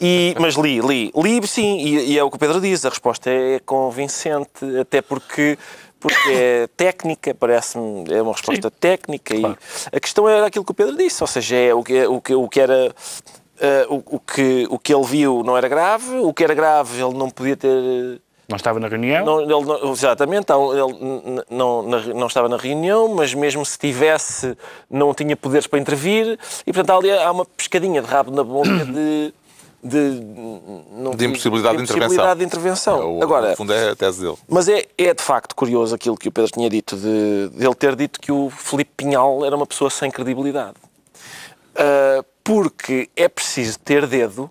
E, mas li, li. Li, sim, e, e é o que o Pedro diz, a resposta é convincente, até porque porque é técnica, parece-me, é uma resposta técnica e a questão era aquilo que o Pedro disse, ou seja, é o que, o que, o que era eh, o, o que, o que ele viu não era grave, o que era grave ele não podia ter. Não estava na reunião? Não, ele não- exatamente, então, ele não, na- não estava na reunião, mas mesmo se tivesse, não tinha poderes para intervir, e portanto ali há uma pescadinha de rabo na boca de. De, não- De impossibilidade de impossibilidade de intervenção. intervenção. É o- Agora, no fundo é a tese dele. mas é, é de facto curioso aquilo que o Pedro tinha dito, de, de ele ter dito que o Filipe Pinhal era uma pessoa sem credibilidade. Ah, porque é preciso ter dedo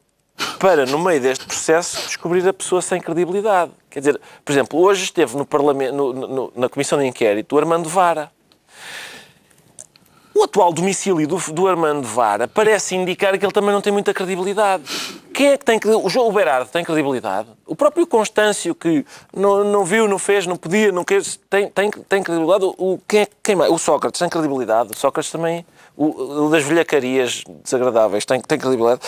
para, no meio deste processo, descobrir a pessoa sem credibilidade. Quer dizer, por exemplo, hoje esteve no Parlamento, no- no- na Comissão de Inquérito o Armando Vara. O atual domicílio do, do Armando Vara parece indicar que ele também não tem muita credibilidade. Quem é que tem credibilidade? O João Berardo tem credibilidade? O próprio Constâncio, que não, não viu, não fez, não podia, não quis, tem, tem, tem credibilidade? O, quem, é- quem mais? O Sócrates tem credibilidade? O Sócrates também, o, o das velhacarias desagradáveis, tem, tem credibilidade?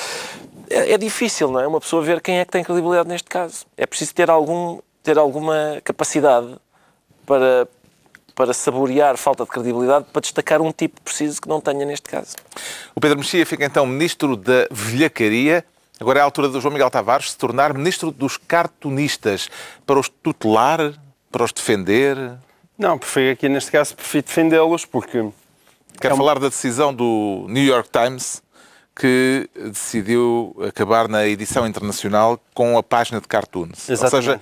É, é difícil, não é? Uma pessoa ver quem é que tem credibilidade neste caso. É preciso ter, algum, ter alguma capacidade para, para saborear falta de credibilidade, para destacar um tipo preciso que não tenha neste caso. O Pedro Mexia fica então ministro da velhacaria. Agora é a altura do João Miguel Tavares se tornar ministro dos cartunistas para os tutelar, para os defender. Não, prefiro aqui neste caso, prefiro defendê-los porque Quero É um- falar da decisão do New York Times que decidiu acabar na edição internacional com a página de cartoons. Ou Exatamente. seja,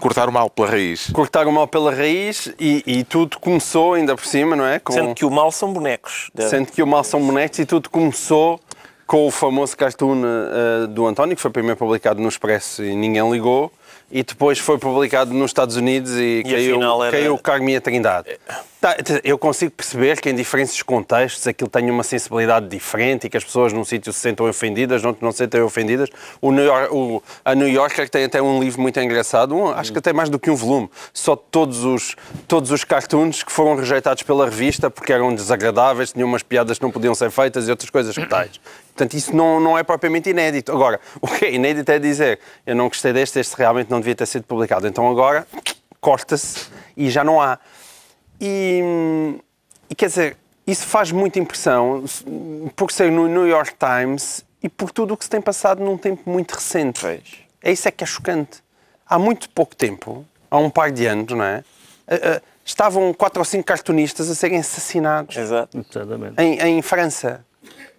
cortar o mal pela raiz. cortaram o mal pela raiz e, e tudo começou ainda por cima, não é? Com, Sendo que o mal são bonecos. sendo que o mal são bonecos e tudo começou com o famoso cartoon eh, do António, que foi primeiro publicado no Expresso e ninguém ligou, e depois foi publicado nos Estados Unidos e, caiu, afinal era- caiu Carminha Trindade. Tá, eu consigo perceber que em diferentes contextos aquilo tem uma sensibilidade diferente e que as pessoas num sítio se sentem ofendidas, noutro não se sentem ofendidas. O New York, o- a New Yorker tem até um livro muito engraçado, um, acho que até mais do que um volume, só todos os, todos os cartoons que foram rejeitados pela revista porque eram desagradáveis, tinham umas piadas que não podiam ser feitas e outras coisas que tais. Portanto, isso não, não é propriamente inédito. Agora, o que é inédito é dizer eu não gostei deste, este realmente não devia ter sido publicado. Então agora corta-se e já não há. E, e quer dizer, isso faz muita impressão por ser no New York Times e por tudo o que se tem passado num tempo muito recente. Pois. É isso é que é chocante. Há muito pouco tempo, há um par de anos, não é? Ah, ah, Estavam quatro ou cinco cartunistas a serem assassinados Exato. Exatamente. em, em França?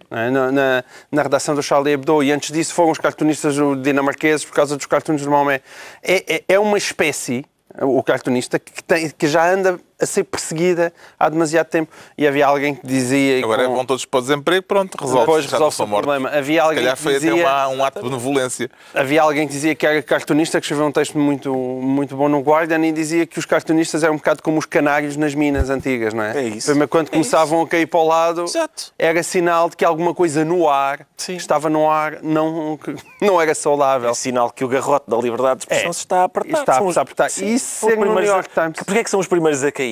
Na, na, na redação do Charlie Hebdo, e antes disso foram os cartunistas dinamarqueses por causa dos cartoons do Maomé. É, é, é uma espécie, o cartunista, que, tem, que já anda a ser perseguida há demasiado tempo. E havia alguém que dizia... Agora com- vão todos para o desemprego, pronto, resolve. Depois resolve-se são o mortos. problema. Havia Se alguém calhar que foi até dizia- uma- um ato de benevolência. Havia alguém que dizia que era cartunista, que escreveu um texto muito, muito bom no Guardian e dizia que os cartunistas eram um bocado como os canários nas minas antigas, não é? É isso. Primeiro, quando É começavam a cair para o lado, Exato. era sinal de que alguma coisa no ar, Sim. que estava no ar, não, que não era saudável. É sinal que o garrote da liberdade de expressão É. se está a apertar. Está a São os- apertar. Sim, E isso ser no New a- York Times. Porquê é que são os primeiros a cair?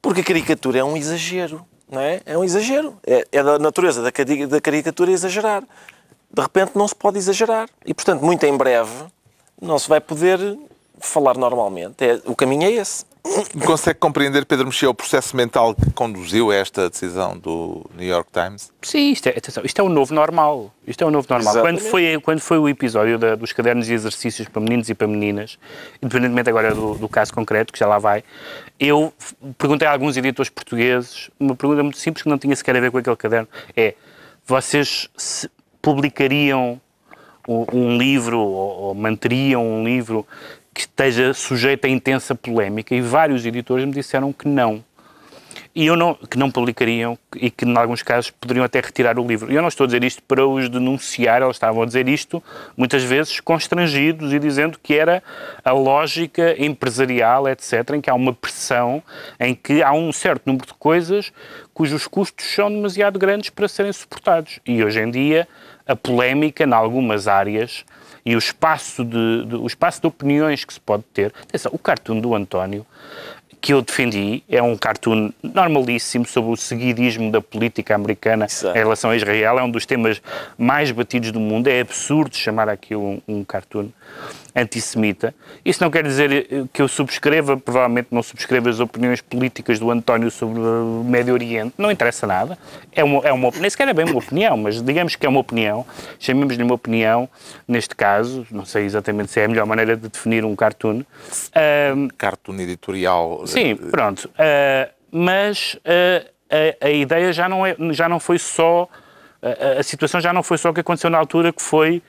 Porque a caricatura é um exagero, não é? É um exagero. É, é da natureza da, da caricatura exagerar. De repente não se pode exagerar. E, portanto, muito em breve não se vai poder falar normalmente. É, o caminho é esse. Consegue compreender, Pedro Mexia, o processo mental que conduziu a esta decisão do New York Times? Sim, isto é, atenção, isto é o novo normal. Isto é o novo normal. Quando foi, quando foi o episódio da- dos cadernos de exercícios para meninos e para meninas, independentemente agora do, do caso concreto, que já lá vai, eu perguntei a alguns editores portugueses uma pergunta muito simples que não tinha sequer a ver com aquele caderno. É, vocês se- publicariam um livro ou, ou manteriam um livro que esteja sujeito a intensa polémica? E vários editores me disseram que não e eu não, que não publicariam e que, em alguns casos, poderiam até retirar o livro. Eu não estou a dizer isto para os denunciar, eles estavam a dizer isto, muitas vezes, constrangidos e dizendo que era a lógica empresarial, etc., em que há uma pressão, em que há um certo número de coisas cujos custos são demasiado grandes para serem suportados. E hoje em dia, a polémica, em algumas áreas, e o espaço de, de- o espaço de opiniões que se pode ter. Atenção, o cartoon do António que eu defendi é um cartoon normalíssimo sobre o seguidismo da política americana Exato. em relação a Israel. É um dos temas mais batidos do mundo. É absurdo chamar aquilo um, um cartoon antissemita. Isso não quer dizer eh, que eu subscreva, provavelmente não subscreva as opiniões políticas do António sobre o Médio Oriente. Não interessa nada. É uma, é uma, nem sequer é bem uma opinião, mas digamos que é uma opinião. Chamemos-lhe uma opinião, neste caso. Não sei exatamente se é a melhor maneira de definir um cartoon. Ahm, Cartoon editorial. Sim, eh, pronto. Ah, mas ah, a, a ideia já não, é, já não foi só. A, a situação já não foi só o que aconteceu na altura, que foi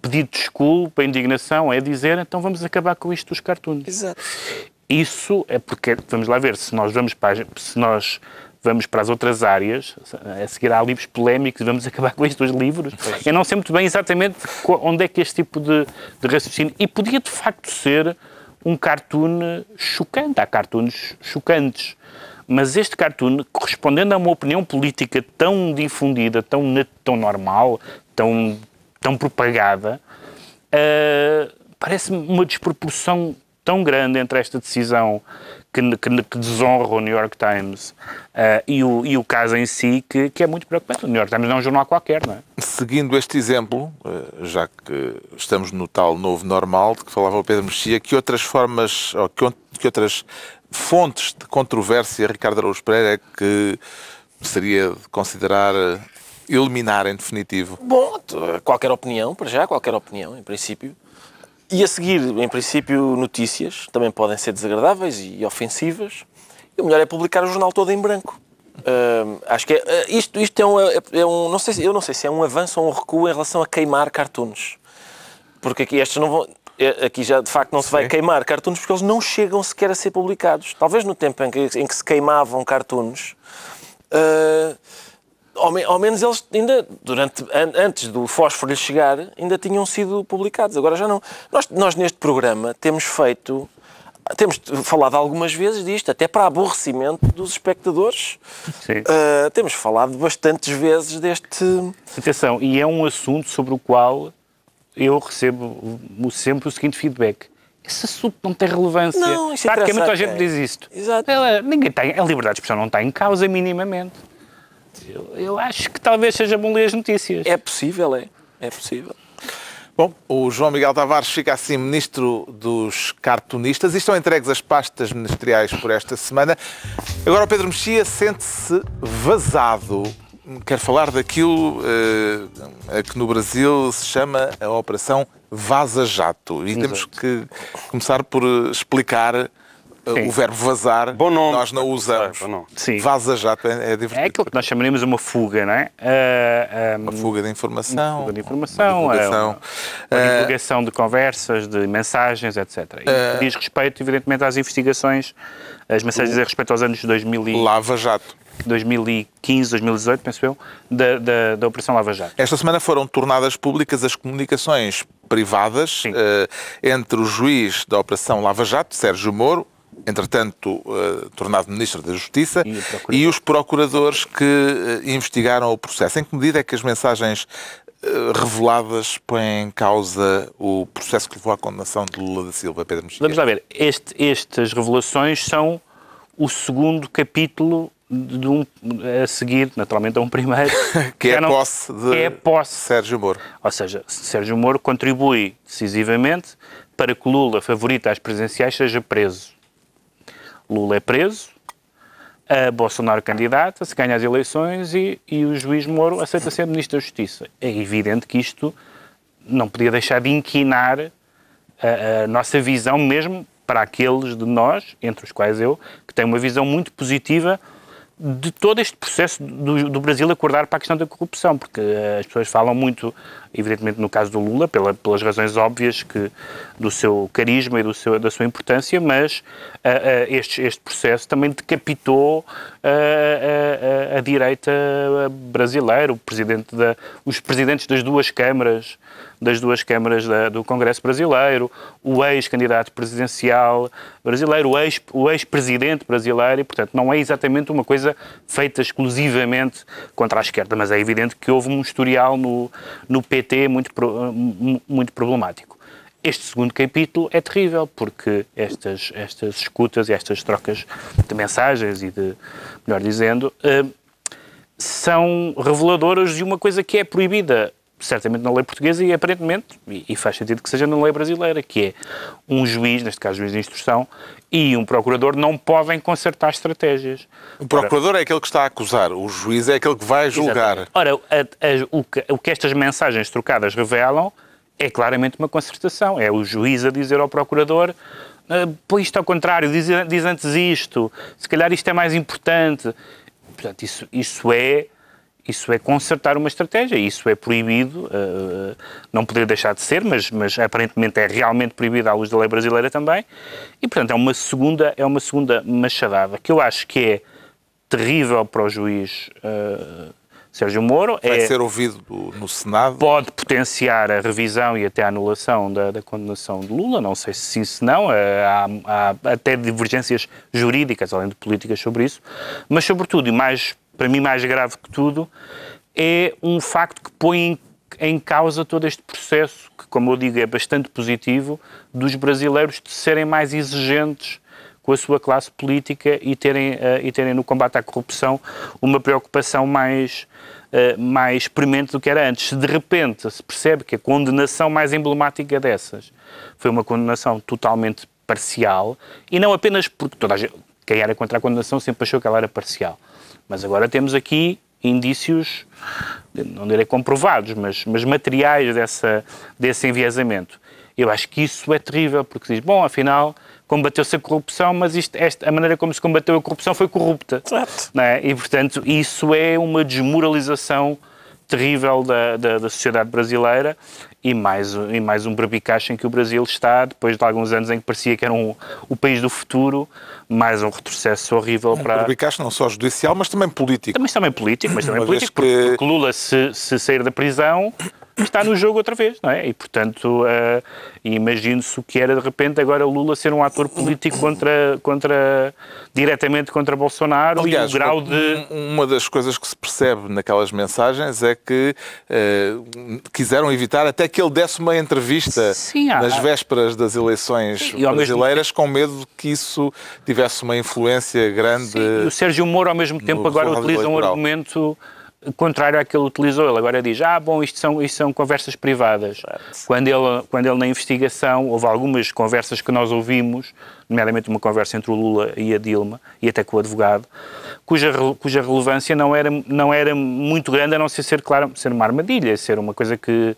pedido de desculpa, indignação, é dizer então vamos acabar com isto dos cartoons. Exato. Isso é porque, vamos lá ver, se nós vamos para, as- se nós vamos para as outras áreas, a seguir há livros polémicos, vamos acabar com isto dos livros. Eu não sei muito bem exatamente onde é que este tipo de, de raciocínio. E podia de facto ser um cartoon chocante. Há cartoons chocantes. Mas este cartoon, correspondendo a uma opinião política tão difundida, tão, tão normal, tão, tão propagada, Uh, parece-me uma desproporção tão grande entre esta decisão que, que- que desonra o New York Times uh, e, o, e o caso em si que, que é muito preocupante. O New York Times não é um jornal qualquer, não é? Seguindo este exemplo, eh, já que estamos no tal novo normal de que falava o Pedro Mexia, que outras formas, ou que, que outras fontes de controvérsia Ricardo Araújo Pereira é que seria de considerar eliminar em definitivo? Bom, qualquer opinião, para já, qualquer opinião, em princípio. E a seguir, em princípio, notícias também podem ser desagradáveis e ofensivas. E o melhor é publicar o jornal todo em branco. Hum, acho que é, eh, isto, isto é, um, é um. Não sei, se- eu não sei se é um avanço ou um recuo em relação a queimar cartoons. Porque aqui estes não vão. eh, Aqui já de facto não se vai Sim. queimar cartoons porque eles não chegam sequer a ser publicados. Talvez no tempo em que, em que se queimavam cartoons, eh, ao, me- ao menos eles ainda, durante, an- antes do fósforo lhe chegar, ainda tinham sido publicados. Agora já não. Nós, nós neste programa temos feito, temos falado algumas vezes disto, até para aborrecimento dos espectadores. Sim. Uh, temos falado bastantes vezes deste. Atenção, e é um assunto sobre o qual eu recebo sempre o seguinte feedback. Esse assunto não tem relevância. Não, isso Praticamente toda a gente diz isto. Exato. Ela- ninguém tem, a liberdade de expressão não está em causa minimamente. Eu, eu acho que talvez seja bom ler as notícias. É possível, é. É possível. Bom, o João Miguel Tavares fica assim ministro dos cartunistas e estão entregues as pastas ministeriais por esta semana. Agora o Pedro Mexia sente-se vazado. quer falar daquilo uh, a que no Brasil se chama a Operação Vaza Jato. E Exato. temos que começar por explicar Sim. o verbo vazar, Bom nome. nós não usamos. Sim. Vaza jato é, é divertido. É aquilo que nós chamaríamos uma fuga, não é? Uh, uma fuga de informação. Uma fuga de informação, uma divulgação, é uma, uma divulgação uh, de conversas, de mensagens, etc. E uh, diz respeito, evidentemente, às investigações, as mensagens dizem respeito aos anos 2000 e... Lava Jato. 2015, 2018, penso eu, da, da, da, Operação Lava Jato. Esta semana foram tornadas públicas as comunicações privadas entre o juiz da Operação Lava Jato, Sérgio Moro, entretanto uh, tornado Ministro da Justiça, e, e os procuradores que uh, investigaram o processo. Em que medida é que as mensagens uh, reveladas põem em causa o processo que levou à condenação de Lula da Silva, Pedro Mexia? Vamos lá ver. Este, estas revelações são o segundo capítulo de um, a seguir, naturalmente, a um primeiro. que, é a posse de é posse. Sérgio Moro. Ou seja, Sérgio Moro contribui decisivamente para que Lula, favorito às presidenciais, seja preso. Lula é preso, Bolsonaro candidata, se ganha as eleições e, e o juiz Moro aceita ser Ministro da Justiça. É evidente que isto não podia deixar de inquinar a, a nossa visão mesmo para aqueles de nós, entre os quais eu, que têm uma visão muito positiva de todo este processo do, do, Brasil acordar para a questão da corrupção, porque as pessoas falam muito, evidentemente no caso do Lula, pela, pelas razões óbvias que, do seu carisma e do seu, da sua importância, mas uh, uh, este, este processo também decapitou uh, a direita brasileira, o presidente da, os presidentes das duas câmaras das duas câmaras da, do Congresso brasileiro, o ex-candidato presidencial brasileiro, o ex-presidente brasileiro, e, portanto, não é exatamente uma coisa feita exclusivamente contra a esquerda, mas é evidente que houve um historial no, no PT muito, muito problemático. Este segundo capítulo é terrível, porque estas, estas escutas e estas trocas de mensagens e de, melhor dizendo, eh, são reveladoras de uma coisa que é proibida certamente na lei portuguesa e aparentemente, e, faz sentido que seja na lei brasileira, que é um juiz, neste caso juiz de instrução, e um procurador não podem consertar estratégias. O procurador Ora, é aquele que está a acusar, o juiz é aquele que vai julgar. Exatamente. Ora, a, a, o, que, o que estas mensagens trocadas revelam é claramente uma concertação. É o juiz a dizer ao procurador uh, põe isto ao contrário, diz, diz antes isto, se calhar isto é mais importante. Portanto, isso, isso é isso é consertar uma estratégia, isso é proibido, uh, não poderia deixar de ser, mas, mas aparentemente é realmente proibido à luz da lei brasileira também, e portanto é uma segunda, é uma segunda machadada, que eu acho que é terrível para o juiz uh, Sérgio Moro. Vai é, ser ouvido no Senado? Pode potenciar a revisão e até a anulação da, da condenação de Lula, não sei se sim, se não, há, há até divergências jurídicas, além de políticas sobre isso, mas sobretudo, e mais para mim mais grave que tudo, é um facto que põe em, em causa todo este processo, que, como eu digo, é bastante positivo, dos brasileiros de serem mais exigentes com a sua classe política e terem, uh, e terem no combate à corrupção uma preocupação mais, uh, mais premente do que era antes. Se de repente se percebe que a condenação mais emblemática dessas foi uma condenação totalmente parcial, e não apenas porque toda a gente, quem era contra a condenação sempre achou que ela era parcial, mas agora temos aqui indícios, não direi comprovados, mas, mas materiais dessa, desse enviesamento. Eu acho que isso é terrível, porque diz, bom, afinal, combateu-se a corrupção, mas isto, esta, a maneira como se combateu a corrupção foi corrupta. Certo. É? E, portanto, isso é uma desmoralização terrível da, da, da, sociedade brasileira e mais, e mais um berbicacho em que o Brasil está, depois de alguns anos em que parecia que era um, o país do futuro, mais um retrocesso horrível um para... Um berbicacho não só judicial, mas também político. Também, também político, mas também político, que... porque, porque Lula, se, se sair da prisão, está no jogo outra vez, não é? E, portanto, uh, imagine-se o que era, de repente, agora Lula ser um ator político contra, contra, diretamente contra Bolsonaro Aliás, e o grau de... Uma das coisas que se percebe naquelas mensagens é que uh, quiseram evitar até que ele desse uma entrevista Sim, há, nas vésperas das eleições brasileiras com medo de que isso tivesse uma influência grande... Sim, e o Sérgio Moro, ao mesmo tempo, agora utiliza um argumento contrário àquele que utilizou. Ele agora diz, ah, bom, isto são, isto são conversas privadas. Quando ele, quando ele, na investigação, houve algumas conversas que nós ouvimos, nomeadamente uma conversa entre o Lula e a Dilma, e até com o advogado, cuja, cuja relevância não era, não era muito grande, a não ser ser, claro, ser uma armadilha, ser uma coisa que,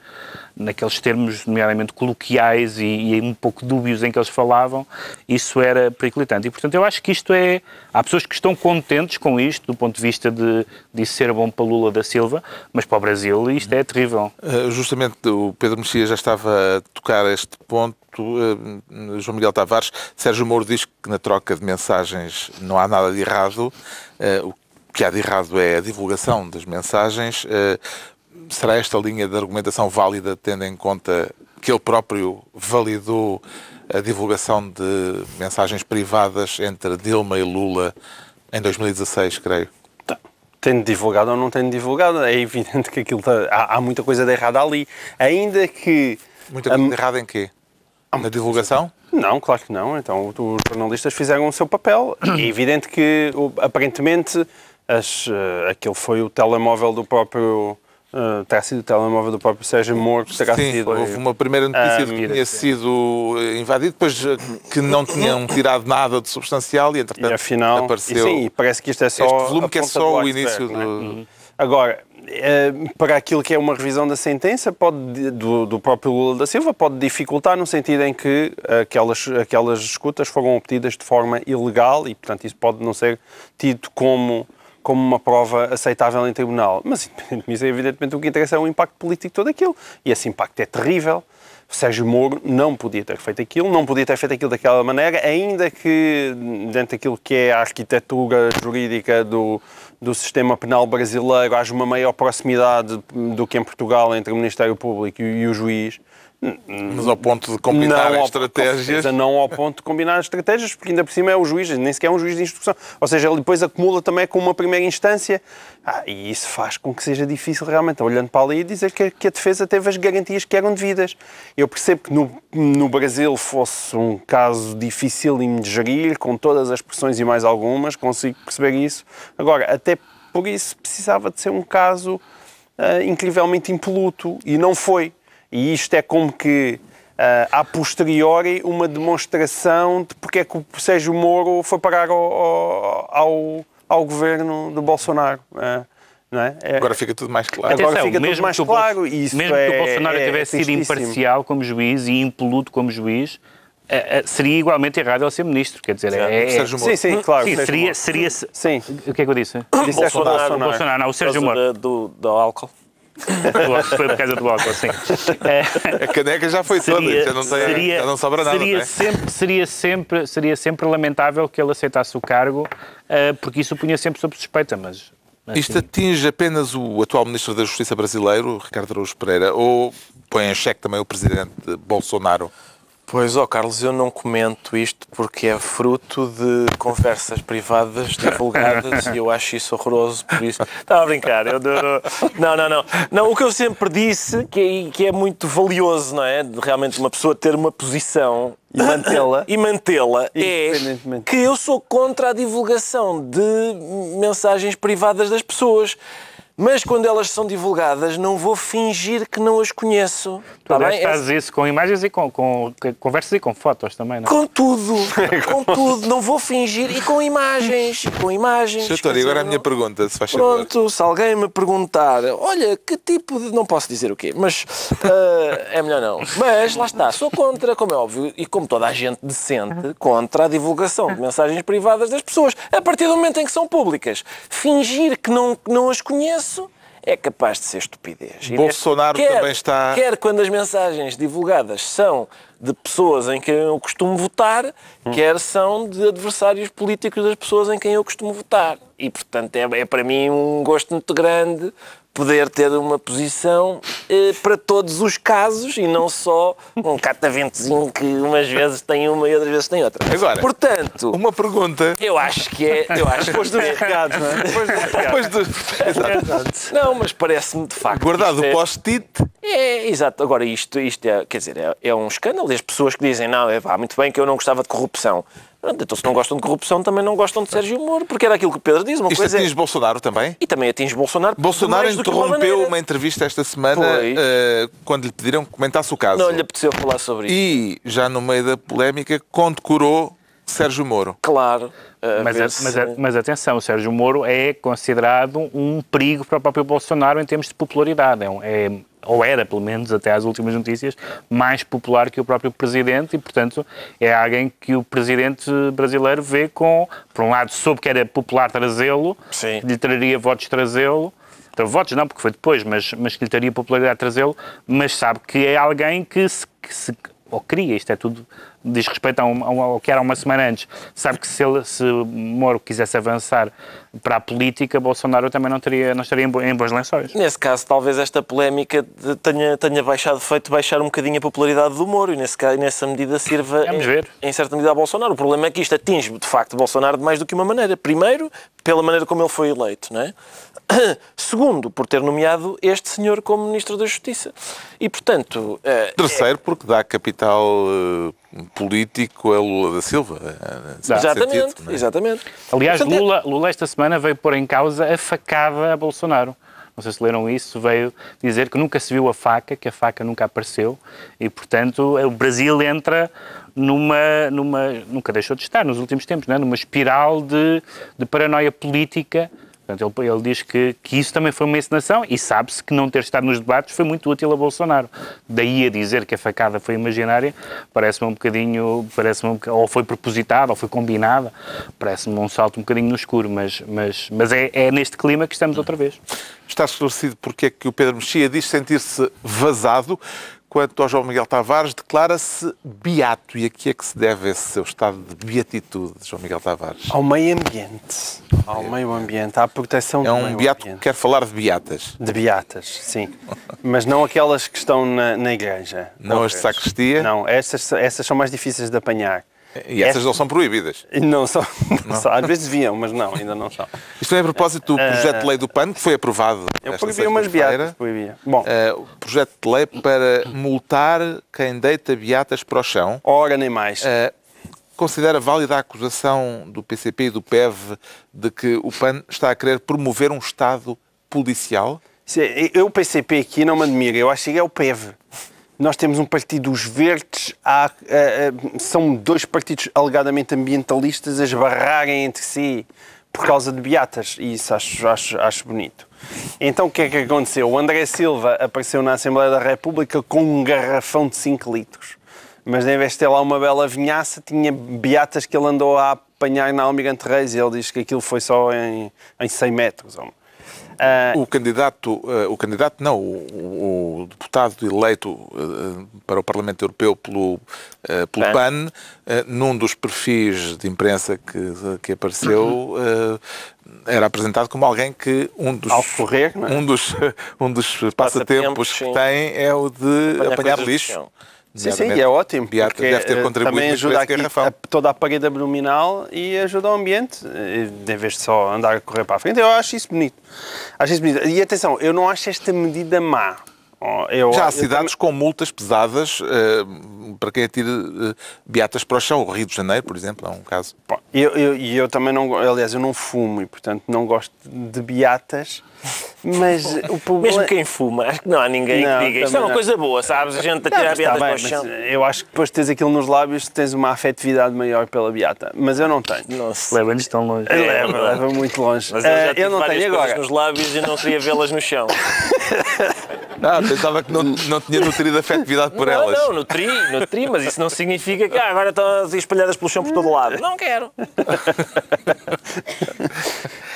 naqueles termos, nomeadamente coloquiais e, e um pouco dúbios em que eles falavam, isso era periclitante. E, portanto, eu acho que isto é... Há pessoas que estão contentes com isto, do ponto de vista de, de ser bom para Lula da Silva, mas para o Brasil isto é terrível. Uh, justamente o Pedro Mexia já estava a tocar este ponto. Uh, João Miguel Tavares, Sérgio Moro diz que na troca de mensagens não há nada de errado. Uh, o que há de errado é a divulgação das mensagens. Será esta linha de argumentação válida, tendo em conta que ele próprio validou a divulgação de mensagens privadas entre Dilma e Lula em 2016, creio? tendo divulgado ou não tendo divulgado, é evidente que aquilo tá, há, há, muita coisa de errada ali. Ainda que. Muita coisa de errada em quê? Na divulgação? Não, claro que não. Então os jornalistas fizeram o seu papel. É evidente que aparentemente as, uh, aquele foi o telemóvel do próprio Uh, terá sido o telemóvel do próprio Sérgio Moro. Terá Sim, sido, houve uma primeira notícia de que tinha sido invadido, depois eh, que não tinham tirado nada de substancial e, entretanto, e afinal, apareceu... E sim, e parece que isto é só este volume que é só o início do... É? Uhum. Agora, eh, para aquilo que é uma revisão da sentença pode, do, do, próprio Lula da Silva pode dificultar no sentido em que aquelas, aquelas escutas foram obtidas de forma ilegal e, portanto, isso pode não ser tido como como uma prova aceitável em tribunal. Mas, independentemente disso, evidentemente, o que interessa é o impacto político de todo aquilo. E esse impacto é terrível. Sérgio Moro não podia ter feito aquilo, não podia ter feito aquilo daquela maneira, ainda que dentro daquilo que é a arquitetura jurídica do, do sistema penal brasileiro haja uma maior proximidade do que em Portugal entre o Ministério Público e, e o juiz. Mas ao ponto de combinar não estratégias. Ao, não ao ponto de combinar estratégias, porque ainda por cima é o juiz, nem sequer é um juiz de instrução. Ou seja, ele depois acumula também com uma primeira instância. Ah, e isso faz com que seja difícil realmente, olhando para ali, dizer que, que a defesa teve as garantias que eram devidas. Eu percebo que no, no Brasil fosse um caso difícil de gerir, com todas as pressões e mais algumas, consigo perceber isso. Agora, até por isso precisava de ser um caso uh, incrivelmente impoluto, e não foi. E isto é como que, uh, a posteriori, uma demonstração de porque é que o Sérgio Moro foi parar ao, ao, ao governo do Bolsonaro. Uh, é? É... Agora fica tudo mais claro. Atenção, Agora fica tudo mais claro. Isso mesmo é, que o Bolsonaro é, tivesse sido imparcial como juiz e impoluto como juiz, é, é, seria igualmente errado ele ser ministro, quer dizer, é, é, sim, sim, claro. Sim, seria, seria, sim. O que é que eu disse? disse Bolsonaro, Bolsonaro, Bolsonaro, não, o Sérgio Moro. Do, do álcool. Foi por causa do álcool, sim. É, a caneca já foi seria, toda, já não, tem, seria, já não sobra nada. Seria, é? sempre, seria, sempre, seria sempre lamentável que ele aceitasse o cargo, uh, porque isso o punha sempre sob suspeita, mas... Assim... Isto atinge apenas o atual Ministro da Justiça brasileiro, Ricardo Araújo Pereira, ou põe em xeque também o Presidente Bolsonaro? Pois, ó oh, Carlos, eu não comento isto porque é fruto de conversas privadas divulgadas e eu acho isso horroroso, por isso... Estava a brincar, eu não, não, não, não. o que eu sempre disse, que é, que é muito valioso, não é? De realmente uma pessoa ter uma posição e mantê-la. E mantê-la é que eu sou contra a divulgação de mensagens privadas das pessoas. Mas quando elas são divulgadas, não vou fingir que não as conheço. Tu tá fazes isso com imagens e com, com, conversas e com fotos também, não é? Com tudo. com tudo. Não vou fingir. E com imagens. E com imagens. Doutor, e agora a minha pergunta, se faz Pronto, favor. se alguém me perguntar, olha, que tipo de... Não posso dizer o quê, mas uh, é melhor não. Mas, lá está, sou contra, como é óbvio, e como toda a gente decente, contra a divulgação de mensagens privadas das pessoas. A partir do momento em que são públicas. Fingir que não, que não as conheço é capaz de ser estupidez. Bolsonaro quer, também está. Quer quando as mensagens divulgadas são de pessoas em quem eu costumo votar, hum. quer são de adversários políticos das pessoas em quem eu costumo votar. E, portanto, é, é para mim um gosto muito grande poder ter uma posição eh, para todos os casos e não só um cataventezinho que umas vezes tem uma e outras vezes tem outra. Agora, portanto, uma pergunta. Eu acho que é. Eu acho Depois dos recados, não é? Depois dos recados. Não, mas parece-me de facto. Guardado o é... post-it. É, exato. Agora, isto, isto é, quer dizer, é, é um escândalo. E as pessoas que dizem, não, é, vá, muito bem que eu não gostava de corrupção. Então se não gostam de corrupção, também não gostam de Sérgio Moro, porque era aquilo que o Pedro diz, uma Isto coisa é- atinge Bolsonaro também? E também atinge Bolsonaro. Bolsonaro uma interrompeu maneira. uma entrevista esta semana eh, quando lhe pediram que comentasse o caso. Não lhe apeteceu falar sobre isso. E, já no meio da polémica, condecorou Sérgio Moro. Claro. Mas, se- mas, a- mas atenção, o Sérgio Moro é considerado um perigo para o próprio Bolsonaro em termos de popularidade. É, um- é- ou era, pelo menos até às últimas notícias, mais popular que o próprio presidente e, portanto, é alguém que o presidente brasileiro vê com, por um lado, soube que era popular trazê-lo, lhe traria votos trazê-lo. Então, votos não, porque foi depois, mas, mas que lhe traria popularidade trazê-lo, mas sabe que é alguém que se, que se ou queria, isto é tudo, diz respeito a um- ao que era uma semana antes, sabe que se, ele, se Moro quisesse avançar para a política, Bolsonaro também não, teria, não estaria em, bo- em bons lençóis. Nesse caso, talvez esta polémica tenha, tenha baixado, feito baixar um bocadinho a popularidade do Moro e nesse caso, nessa medida sirva Vamos em, em certa medida a Bolsonaro. O problema é que isto atinge, de facto, Bolsonaro de mais do que uma maneira. Primeiro, pela maneira como ele foi eleito, não é? Segundo, por ter nomeado este senhor como Ministro da Justiça. E, portanto, eh, Terceiro, porque dá capital eh, político a Lula da Silva. eh, exatamente, sentido, é? exatamente. Aliás, Portanto, é- Lula, Lula esta semana veio pôr em causa a facada a Bolsonaro. Não sei se leram isso, veio dizer que nunca se viu a faca, que a faca nunca apareceu e, portanto, o Brasil entra numa, numa nunca deixou de estar nos últimos tempos, não é? numa espiral de, de paranoia política. Portanto, ele, ele diz que, que isso também foi uma encenação e sabe-se que não ter estado nos debates foi muito útil a Bolsonaro. Daí a dizer que a facada foi imaginária, parece-me um bocadinho, parece-me um ou foi propositada, ou foi combinada, parece-me um salto um bocadinho no escuro, mas, mas, mas é, é neste clima que estamos outra vez. Está esclarecido porque é que o Pedro Mexia diz sentir-se vazado, quanto ao João Miguel Tavares declara-se beato. E a que é que se deve esse seu estado de beatitude, João Miguel Tavares? Ao meio ambiente. Ao meio ambiente, à proteção É do um meio beato que ambiente. quer falar de beatas. De beatas, sim. Mas não aquelas que estão na, na igreja. Não as de sacristia? Não, essas, essas são mais difíceis de apanhar. E essas Esta- não são proibidas. Não são, não são. Às vezes deviam, mas não, ainda não são. Isto é a propósito do projeto de lei do PAN, que foi aprovado Eu proibia umas beatas, proibia. Bom, o projeto de lei para multar quem deita beatas para o chão. ora nem mais. Eh, considera válida a acusação do PCP e do PEV de que o PAN está a querer promover um Estado policial? Eu, o PCP aqui, não me admira. Eu acho que é o PEV. Nós temos um partido, os Verdes, há, eh, eh, são dois partidos alegadamente ambientalistas a esbarrarem entre si por causa de beatas. E isso acho, acho, acho bonito. Então o que é que aconteceu? O André Silva apareceu na Assembleia da República com um garrafão de 5 litros. Mas em vez de ter lá uma bela vinhaça, tinha beatas que ele andou a apanhar na Almirante Reis e ele diz que aquilo foi só em, em 100 metros. homem. Ah, O candidato, eh, o candidato não, o, o deputado eleito eh, para o Parlamento Europeu pelo, pelo PAN. Num dos perfis de imprensa que, que apareceu, era apresentado como alguém que um dos, Ao correr, é? um dos, um dos passatempos que sim. tem é o de Apanhar apanhar lixo. Sim, sim, e é ótimo. Beatas porque, deve ter eh, contribuído também ajuda aqui a- toda a parede abdominal e ajuda o ambiente, eh, em vez de só andar a correr para a frente. Eu acho isso bonito. Acho isso bonito. E atenção, eu não acho esta medida má. Eu, Já há eu cidades com multas pesadas eh, para quem atira eh, beatas para o chão. O Rio de Janeiro, por exemplo, é um caso. Bom, eu, eu, e eu também não, aliás, eu não fumo e portanto não gosto de beatas, mas o problema... Mesmo quem fuma, acho que não há ninguém Não, que diga isto é também uma não. coisa boa, sabes? A gente a Não, tirar mas beatas está para o chão. eu acho que depois de teres aquilo nos lábios tens uma afetividade maior pela beata, mas eu não tenho. Nossa. Leva-nos tão longe. É, Leva, leva muito longe. Mas eu Eh, já tive eu não várias tenho agora. nos lábios e não queria vê-las no chão. Não, pensava que não, não tinha nutrido afetividade por não, elas. não, nutri, nutri, mas isso não significa que ah, agora estão espalhadas pelo chão por todo lado. Não quero.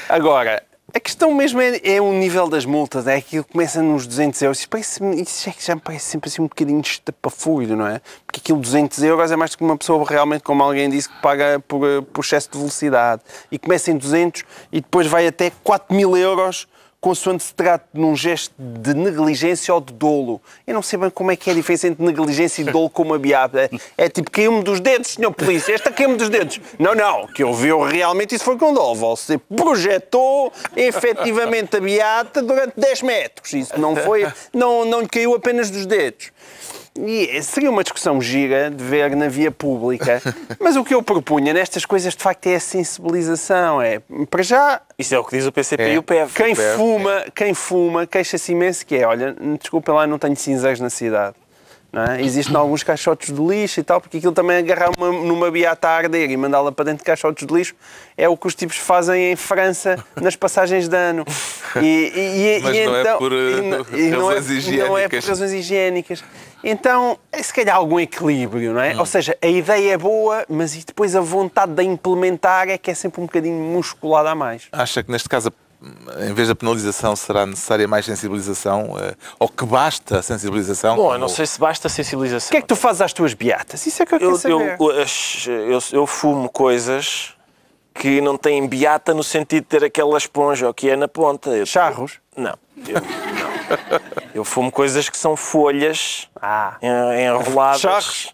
Agora, a questão mesmo é, é o nível das multas, é aquilo que começa nos 200 euros. Isso, parece, isso é que já me parece sempre assim um bocadinho estapafúrdio, não é? Porque aquilo 200 euros é mais do que uma pessoa realmente, como alguém disse, que paga por, eh, por excesso de velocidade. E começa em 200 e depois vai até 4 mil euros consoante se trate de um gesto de negligência ou de dolo. Eu não sei bem como é que é a diferença entre negligência e dolo com uma beata. É, tipo, caiu-me dos dedos, senhor polícia, esta caiu-me dos dedos. Não, não, que eu vi realmente isso foi com dolo. Você projetou efetivamente a beata durante 10 metros. Isso não foi, não, não lhe caiu apenas dos dedos. E seria uma discussão gira de ver na via pública, mas o que eu propunha nestas coisas de facto é a sensibilização. É, para já, Isso é o que diz o PCP É. e o PEV. quem Super. fuma, quem fuma queixa-se imenso que é, olha, desculpem lá, não tenho cinzeiros na cidade. Não é? Existem alguns caixotes de lixo e tal, porque aquilo também agarrar uma, numa beata a arder e mandá-la para dentro de caixotes de lixo é o que os tipos fazem em França nas passagens de ano. E, e- e- Mas e não é então- por, uh, e não- e não é- razões Não é por higiênicas. razões higiênicas. Então, é se calhar algum equilíbrio, não é? Ou seja, a ideia é boa, mas e depois a vontade de a implementar é que é sempre um bocadinho musculada a mais. Acha que neste caso, em vez da penalização, será necessária mais sensibilização? eh, Ou que basta a sensibilização? Bom, eu não Ou- sei se basta sensibilização. O que é que tu fazes às tuas beatas? Isso é que eu quero eu, saber. eu, eu, eu fumo coisas que não têm beata no sentido de ter aquela esponja ou que é na ponta. Charros? Não. Eu, não. eu fumo coisas que são folhas Ah. en- enroladas.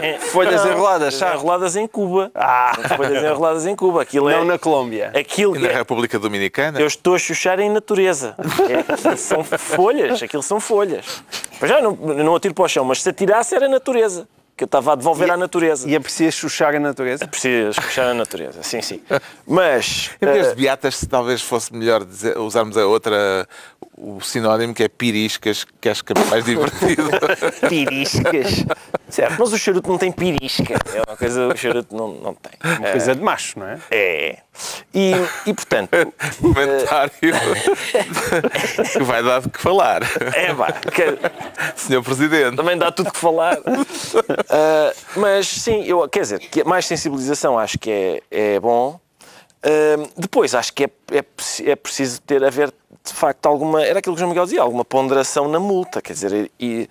Em- Folhas Não, enroladas, charros? Enroladas em Cuba. Ah. Folhas enroladas em Cuba. Aquilo é. Não na Colômbia. Aquilo E na é- República Dominicana? eu estou a chuchar em natureza. É, aquilo são folhas, aquilo são folhas. Mas já não, não atiro para o chão, mas se atirasse era natureza. Que eu estava a devolver à natureza. E aprecias chuchar a natureza? Precisas chuchar a natureza, sim, sim. Mas. Em vez eh, de beatas, talvez fosse melhor dizer- usarmos a outra, o sinónimo que é piriscas, que acho que é mais divertido. piriscas. Certo, mas o charuto não tem pirisca. É uma coisa o charuto não, não tem. Uma coisa de macho, não é? É. E, e portanto, Comentário que vai dar de que falar. é pá, que- Senhor Presidente. também dá tudo que falar. Ah, mas sim, eu, quer dizer, que mais sensibilização acho que é, é bom. Ah, depois acho que é, é, é preciso ter haver de facto alguma. Era aquilo que o João Miguel dizia, alguma ponderação na multa. Quer dizer, e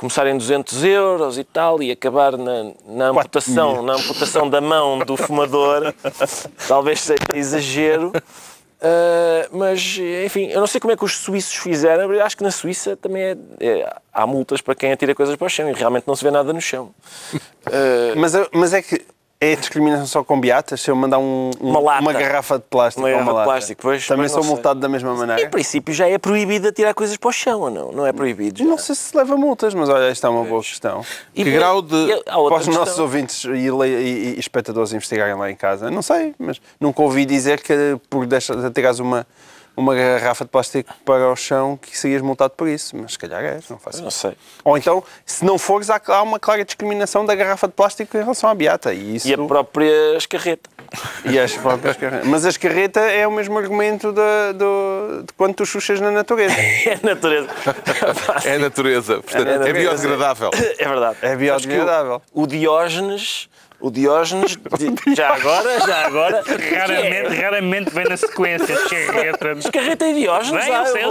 começar em 200 euros e tal e acabar na, na amputação, na amputação da mão do fumador, talvez seja exagero. Uh, mas, enfim, eu não sei como é que os suíços fizeram, mas acho que na Suíça também é, é- há multas para quem atira coisas para o chão e realmente não se vê nada no chão. Uh, Mas, mas é que é discriminação só com beatas? Se eu mandar um, um- Uma lata. garrafa de plástico Uma de lata, plástico, pois, também sou sei. multado da mesma em maneira? princípio já é proibido atirar coisas para o chão, ou não? Não é proibido? já? Não sei se leva multas, mas olha, esta é uma boa questão. E Que bem, grau de- outra Para os nossos questão. ouvintes e, e- e espectadores investigarem lá em casa, não sei, mas nunca ouvi dizer que por deixar de uma, uma garrafa de plástico para o chão que serias multado por isso. Mas se calhar és, não faço Eu não sei. Ou então, se não fores, há, há uma clara discriminação da garrafa de plástico em relação à beata. E, isso, E a própria escarreta. e as próprias carretas. Mas a escarreta é o mesmo argumento da- do- de quando tu xuxas na natureza. É a natureza. É a natureza. Portanto, É a é, natureza. biodegradável. É verdade. É biodegradável. O Diógenes. O Diógenes. Já agora, já agora. Raramente, raramente vem na sequência. Escarreta. Escarreta e Diógenes. Bem, ah, eu sei,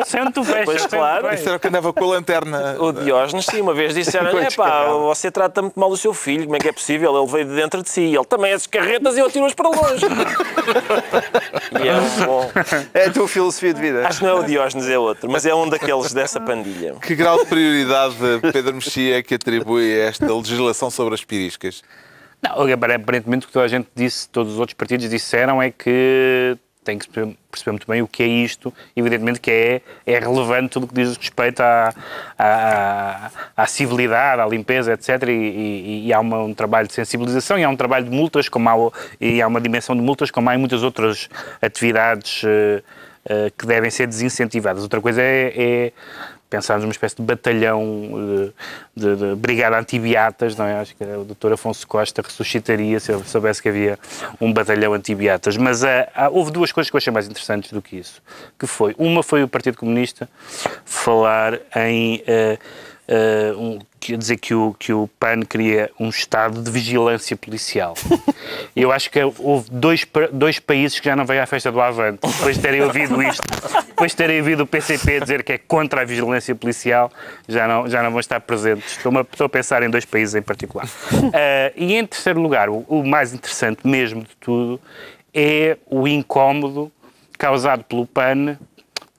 eu sei onde tu vais. Pois, eu claro. Isso era o que andava com a lanterna. O Diógenes, sim, uma vez disseram: é pá, você trata muito mal o seu filho, como é que é possível? Ele veio de dentro de si. Ele também é de carretas e eu atiro-as para longe. e é muito bom. É a tua filosofia de vida. Acho que não é o Diógenes, é outro, mas é um daqueles dessa pandilha. Que grau de prioridade Pedro Mexia é que atribui a esta legislação sobre as piriscas? Não, aparentemente o que toda a gente disse, todos os outros partidos disseram é que tem que perceber muito bem o que é isto, evidentemente que é, é relevante tudo o que diz respeito à, à, à civilidade, à limpeza, etc. E, e- e há uma- um trabalho de sensibilização e há um trabalho de multas, como há, e há uma dimensão de multas, como há em muitas outras atividades eh, eh, que devem ser desincentivadas. Outra coisa é, é pensarmos numa espécie de batalhão eh, de, de brigada antibiatas, não é? Acho que o Dr. Afonso Costa ressuscitaria se ele soubesse que havia um batalhão antibiatas. Mas ah, há- houve duas coisas que eu achei mais interessantes do que isso. Que foi, uma foi o Partido Comunista falar em eh, eh, um, quer dizer que o, que o PAN queria um estado de vigilância policial. Eu acho que houve dois, dois países que já não veio à festa do Avante, depois de terem ouvido isto, depois de terem ouvido o PCP dizer que é contra a vigilância policial, já não, já não vão estar presentes. Estou, estou a pensar em dois países em particular. Ah, e em terceiro lugar, o, o mais interessante mesmo de tudo é o incómodo causado pelo PAN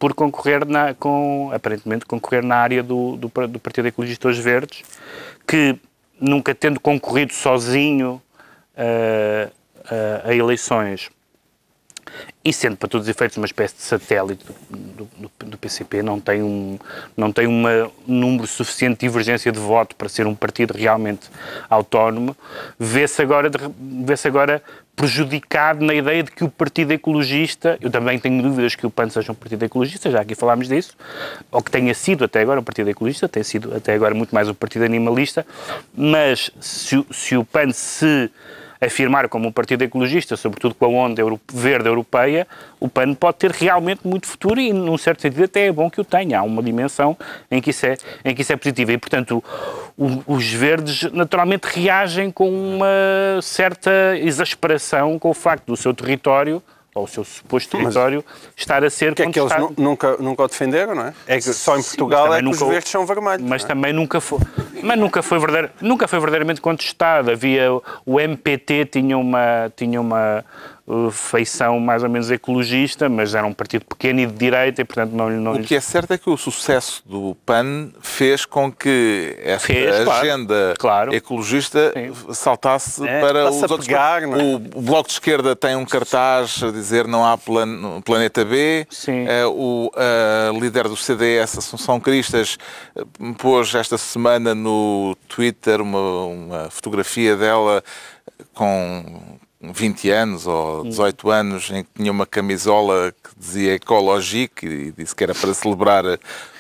por concorrer na, com, aparentemente concorrer na área do, do, do Partido Ecologistas Verdes, que nunca tendo concorrido sozinho ah, ah, a eleições, e sendo para todos os efeitos uma espécie de satélite do, do, do PCP, não tem um não tem um número suficiente de divergência de voto para ser um partido realmente autónomo, vê-se agora, vê-se agora prejudicado na ideia de que o Partido Ecologista, eu também tenho dúvidas que o PAN seja um Partido Ecologista, já aqui falámos disso, ou que tenha sido até agora um Partido Ecologista, tem sido até agora muito mais um Partido Animalista, mas se, se o PAN se afirmar como um partido ecologista, sobretudo com a onda verde europeia, o PAN pode ter realmente muito futuro e, num certo sentido, até é bom que o tenha. Há uma dimensão em que isso é, em que isso é positivo. E, portanto, o, os verdes naturalmente reagem com uma certa exasperação com o facto do seu território ou o seu suposto território mas, estar a ser que contestado. é que eles nunca, nunca o defenderam, não é? É que só em Portugal Sim, é que nunca, os verdes são vermelhos. Mas é? também nunca foi, mas nunca foi, verdadeir, nunca foi verdadeiramente contestado. Havia o MPT tinha uma tinha uma feição mais ou menos ecologista, mas era um partido pequeno e de direita e, portanto, não, não... O que é certo é que o sucesso do PAN fez com que esta fez, agenda claro, ecologista Sim. saltasse é, para os outros... Pegar, é? o, o Bloco de Esquerda tem um cartaz a dizer não há plan, planeta B. Sim. É, o líder do CDS, Assunção Cristas, pôs esta semana no Twitter uma, uma fotografia dela com 20 anos ou 18 anos em que tinha uma camisola que dizia Ecologique e disse que era para celebrar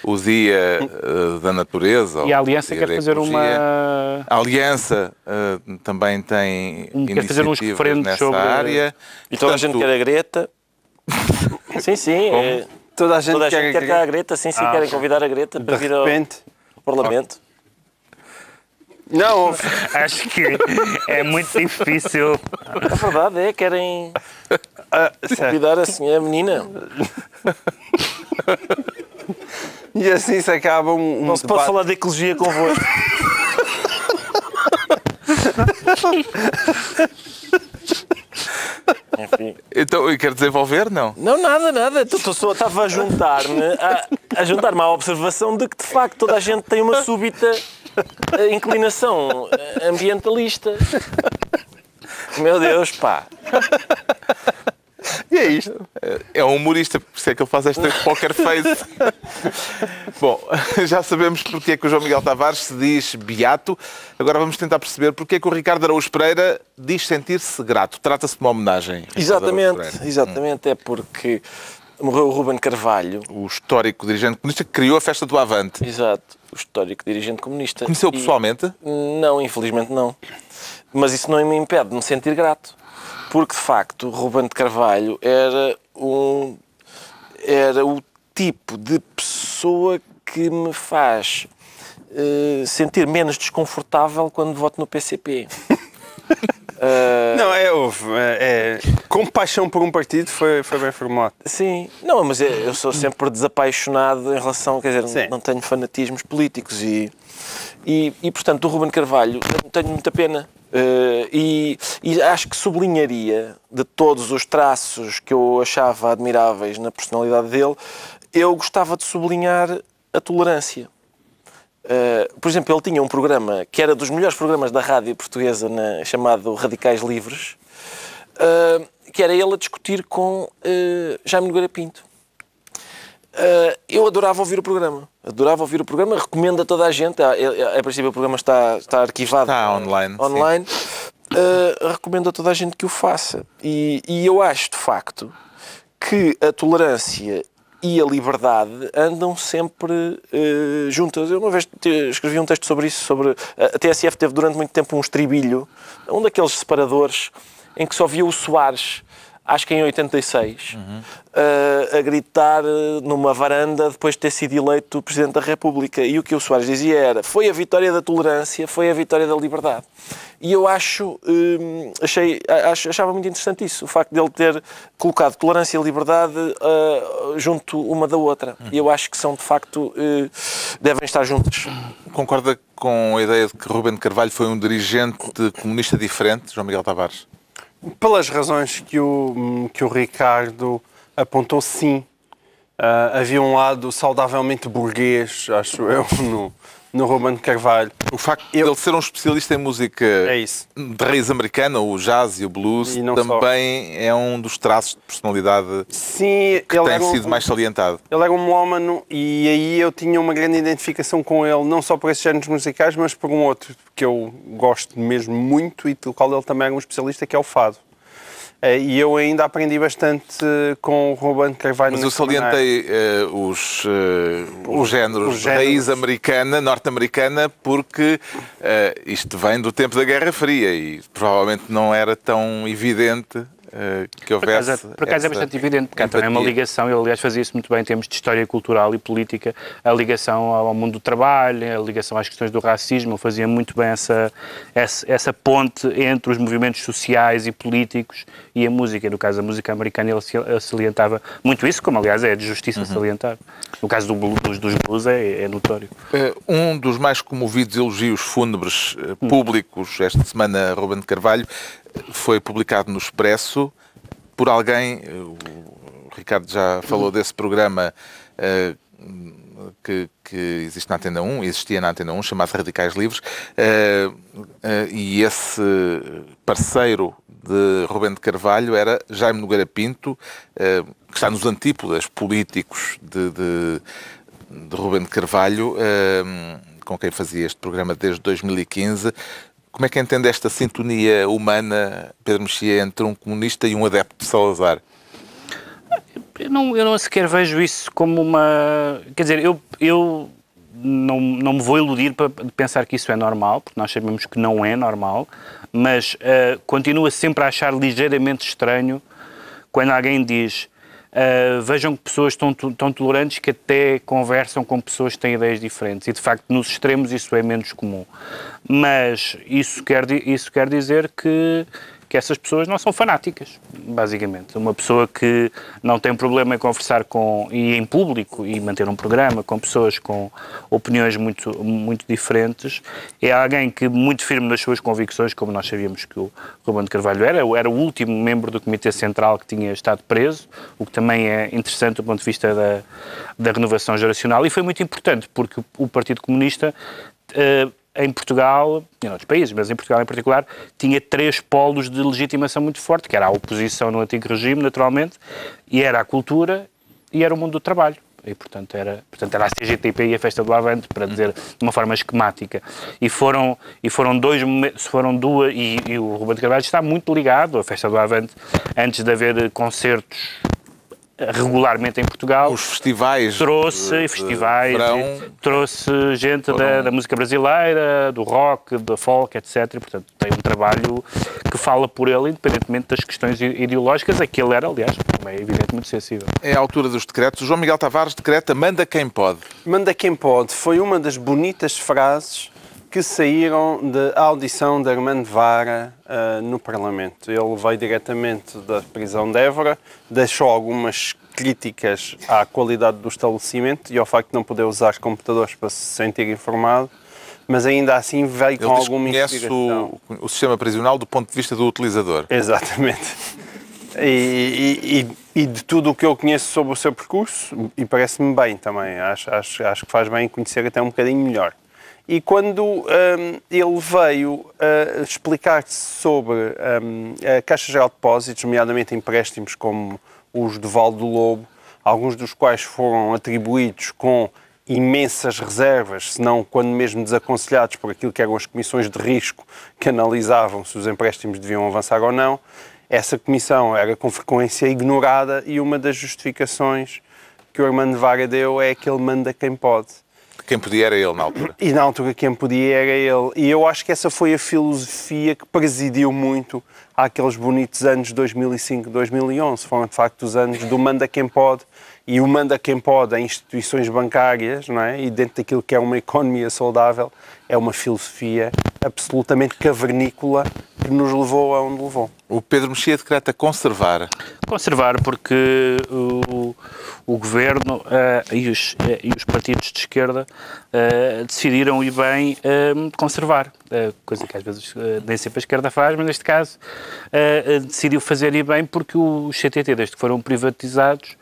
o Dia uh, da Natureza. E a Aliança quer fazer uma... A Aliança uh, também tem um, quer fazer uns nessa sobre... área. E toda Portanto, a gente quer a Greta. sim, sim. É... Toda a gente, toda a gente quer, quer, a Greta, sim, sim, ah, querem convidar a Greta para vir ao, ao Parlamento. Não, acho que é muito difícil. A verdade é, querem convidar assim a menina. E assim se acaba um. Não se pode falar de ecologia convosco. Enfim. Então, e quer desenvolver? Não. Não, nada, nada. Então, só estava a juntar-me a, a juntar-me à observação de que de facto toda a gente tem uma súbita inclinação ambientalista. Meu Deus, pá. E é isto. É um humorista, por isso é que ele faz esta poker face. Bom, já sabemos porque é que o João Miguel Tavares se diz beato. Agora vamos tentar perceber porque é que o Ricardo Araújo Pereira diz sentir-se grato. Trata-se de uma homenagem. Exatamente, exatamente. É porque morreu o Ruben Carvalho. O histórico dirigente comunista que criou a festa do Avante. Exato, o histórico dirigente comunista. Conheceu pessoalmente? Não, infelizmente não. Mas isso não me impede de me sentir grato. Porque, de facto, Ruben de Carvalho era um... Era o tipo de pessoa que me faz uh, sentir menos desconfortável quando voto no PCP. Uh... Não, é, houve. É, é, compaixão por um partido foi, foi bem formado. Sim, não, mas é, eu sou sempre desapaixonado em relação, quer dizer, Sim. não tenho fanatismos políticos e, e, e, portanto, o Ruben Carvalho tenho muita pena. Uh, e, e, acho que sublinharia de todos os traços que eu achava admiráveis na personalidade dele, eu gostava de sublinhar a tolerância. Uh, por exemplo, ele tinha um programa que era dos melhores programas da rádio portuguesa, na, chamado Radicais Livres, uh, que era ele a discutir com uh, Jaime Nogueira Pinto. eu adorava ouvir o programa. Adorava ouvir o programa, recomendo a toda a gente. A, a, a princípio, o programa está, está arquivado. Está online. online. recomendo a toda a gente que o faça. E, e eu acho, de facto, que a tolerância e a liberdade andam sempre uh, juntas. Eu uma vez escrevi um texto sobre isso, sobre a TSF teve durante muito tempo um estribilho, um daqueles separadores em que só via o Soares acho que em 86, uhum. uh, a gritar numa varanda depois de ter sido eleito Presidente da República. E o que o Soares dizia era: foi a vitória da tolerância, foi a vitória da liberdade. E eu acho, uh, achei, achava muito interessante isso, o facto de ele ter colocado tolerância e liberdade uh, junto uma da outra. Uhum. E eu acho que são, de facto, devem estar juntos. Concorda com a ideia de que Ruben Carvalho foi um dirigente comunista diferente, João Miguel Tavares? Pelas razões que o, que o Ricardo apontou, sim. Uh, havia um lado saudavelmente burguês, acho eu, no, no Ruben Carvalho. O facto de ele ser um especialista em música É isso. de raiz americana, o jazz e o blues, E também é um dos traços de personalidade Sim, que tem era um- sido mais salientado. Ele era um melómano e aí eu tinha uma grande identificação com ele, não só por esses géneros musicais, mas por um outro que eu gosto mesmo muito e do qual ele também era um especialista, que é o fado. Eh, E eu ainda aprendi bastante com o Ruben Carvalho. Mas eu salientei eh, os, eh, os géneros os géneros. raiz americana, norte-americana, porque eh, isto vem do tempo da Guerra Fria e provavelmente não era tão evidente que Por houvesse. acaso, por acaso é bastante evidente, porque há também uma ligação, ele aliás fazia isso muito bem em termos de história cultural e política, a ligação ao mundo do trabalho, a ligação às questões do racismo, ele fazia muito bem essa, essa, essa ponte entre os movimentos sociais e políticos e a música. No caso da música americana ele salientava muito isso, como aliás é de justiça Uhum. salientar. No caso do blues, dos, blues é, é notório. Eh, Um dos mais comovidos elogios fúnebres eh, públicos esta semana, Ruben de Carvalho, foi publicado no Expresso por alguém, o Ricardo já falou desse programa eh, que, que existe na Antena 1, existia na Antena 1, chamado Radicais Livres, eh, eh, e esse parceiro de Ruben de Carvalho era Jaime Nogueira Pinto, que está nos antípodas políticos de, de, de Ruben de Carvalho, com quem fazia este programa desde 2015. Como é que entende esta sintonia humana, Pedro Mexia, entre um comunista e um adepto de Salazar? Eu não, eu não sequer vejo isso como uma. Quer dizer, eu, eu não, não me vou iludir para pensar que isso é normal, porque nós sabemos que não é normal, mas uh, continuo sempre a achar ligeiramente estranho quando alguém diz. Uh, vejam que pessoas tão, tão tolerantes que até conversam com pessoas que têm ideias diferentes. E de facto, nos extremos, isso é menos comum. Mas isso quer, isso quer dizer que, que essas pessoas não são fanáticas, basicamente. Uma pessoa que não tem problema em conversar com, e em público e manter um programa com pessoas com opiniões muito, muito diferentes é alguém que, muito firme nas suas convicções, como nós sabíamos que o Ruben de Carvalho era, era o último membro do Comitê Central que tinha estado preso, o que também é interessante do ponto de vista da, da renovação geracional e foi muito importante porque o- Partido Comunista. eh, em Portugal, e em outros países, mas em Portugal em particular, tinha três polos de legitimação muito forte, que era a oposição no antigo regime, naturalmente, e era a cultura e era o mundo do trabalho. E, portanto, era, portanto, era a CGTP e a Festa do Avante, para dizer de uma forma esquemática. E foram, e foram dois foram duas, e, e o Ruben de Carvalho está muito ligado à Festa do Avante, antes de haver concertos regularmente em Portugal Os festivais. trouxe de- de festivais, verão, trouxe gente da, foram- da música brasileira, do rock, da folk, etc. Portanto, tem um trabalho que fala por ele, independentemente das questões ideológicas, a que ele era, aliás, como é evidente, muito sensível. É a altura dos decretos. O João Miguel Tavares decreta manda quem pode. Manda quem pode foi uma das bonitas frases que saíram da audição de Armando Vara ah, no Parlamento. Ele veio diretamente da prisão de Évora, deixou algumas críticas à qualidade do estabelecimento e ao facto de não poder usar computadores para se sentir informado, mas ainda assim veio com Ele que alguma conhece o, o sistema prisional do ponto de vista do utilizador. Exatamente. E, e- e- e de tudo o que eu conheço sobre o seu percurso, e parece-me bem também, acho, acho, acho que faz bem conhecer até um bocadinho melhor. E quando hum, ele veio uh, explicar sobre hum, a Caixa Geral de Depósitos, nomeadamente empréstimos como os de Val do Lobo, alguns dos quais foram atribuídos com imensas reservas, se não quando mesmo desaconselhados por aquilo que eram as comissões de risco que analisavam se os empréstimos deviam avançar ou não, essa comissão era com frequência ignorada e uma das justificações que o Armando Vara deu é que ele manda quem pode. Quem podia era ele na altura. E na altura quem podia era ele. E eu acho que essa foi a filosofia que presidiu muito àqueles bonitos anos de 2005, 2011. Foram de facto os anos do manda quem pode. E o manda quem pode em instituições bancárias, não é? E dentro daquilo que é uma economia saudável, é uma filosofia absolutamente cavernícola que nos levou aonde levou. O Pedro Mexia decreta conservar. Conservar, porque o, o governo eh, e, os, eh, e os partidos de esquerda eh, decidiram e bem conservar, coisa que às vezes nem sempre a esquerda faz, mas neste caso decidiu fazer e bem porque os CTT, desde que foram privatizados,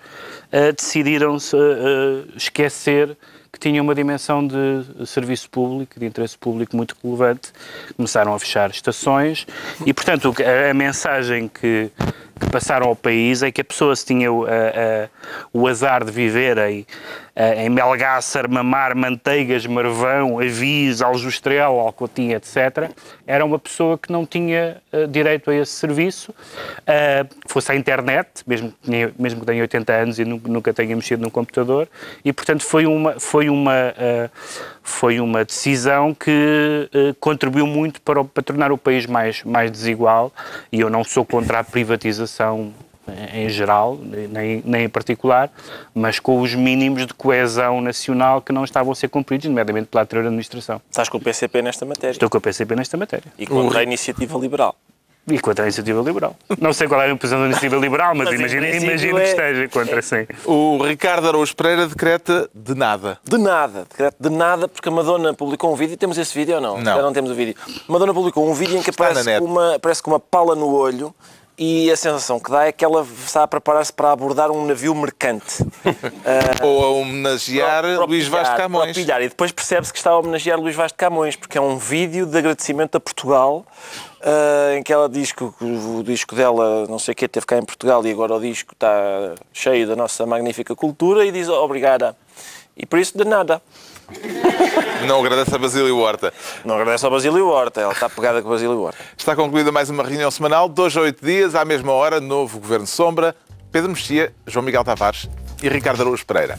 eh, decidiram-se eh, esquecer que tinham uma dimensão de serviço público, de interesse público muito relevante. Começaram a fechar estações e, portanto, a, a mensagem que, que passaram ao país é que a pessoa se tinha o, o azar de viver em, em Melgaçar, Mamar, Manteigas, Marvão, Avis, Aljustrel, Alcotim, etc., era uma pessoa que não tinha uh, direito a esse serviço, uh, fosse à internet, mesmo, mesmo que tenha 80 anos e nunca tenha mexido no computador, e portanto foi uma, foi uma, uh, foi uma decisão que contribuiu muito para, para tornar o país mais, mais desigual, e eu não sou contra a privatização em geral, nem, nem em particular, mas com os mínimos de coesão nacional que não estavam a ser cumpridos, nomeadamente pela anterior administração. Estás com o PCP nesta matéria? Estou com o PCP nesta matéria. E contra a iniciativa liberal? E contra a iniciativa liberal. Não sei qual é a posição da iniciativa liberal, mas, mas imagino, imagino é... que esteja contra, sim. O Ricardo Araújo Pereira decreta de nada. De nada. Decreta de nada, porque a Madonna publicou um vídeo. Temos esse vídeo ou não? Não. Já não temos o vídeo. A Madonna publicou um vídeo em que aparece uma, aparece com uma pala no olho e a sensação que dá é que ela está a preparar-se para abordar um navio mercante. uh, Ou a homenagear para, para Luís Vaz de Camões. Pilhar, e depois percebe-se que está a homenagear Luís Vaz de Camões, porque é um vídeo de agradecimento a Portugal, uh, em que ela diz que o, o, disco dela, não sei o que, teve cá em Portugal e agora o disco está cheio da nossa magnífica cultura e diz obrigada. E por isso, de nada. Não agradece a Basílio Horta. Não agradece ao Basílio Horta, ela está pegada com o Basílio Horta. Está concluída mais uma reunião semanal, dois a oito dias, à mesma hora, novo Governo Sombra, Pedro Mexia, João Miguel Tavares e Ricardo Araújo Pereira.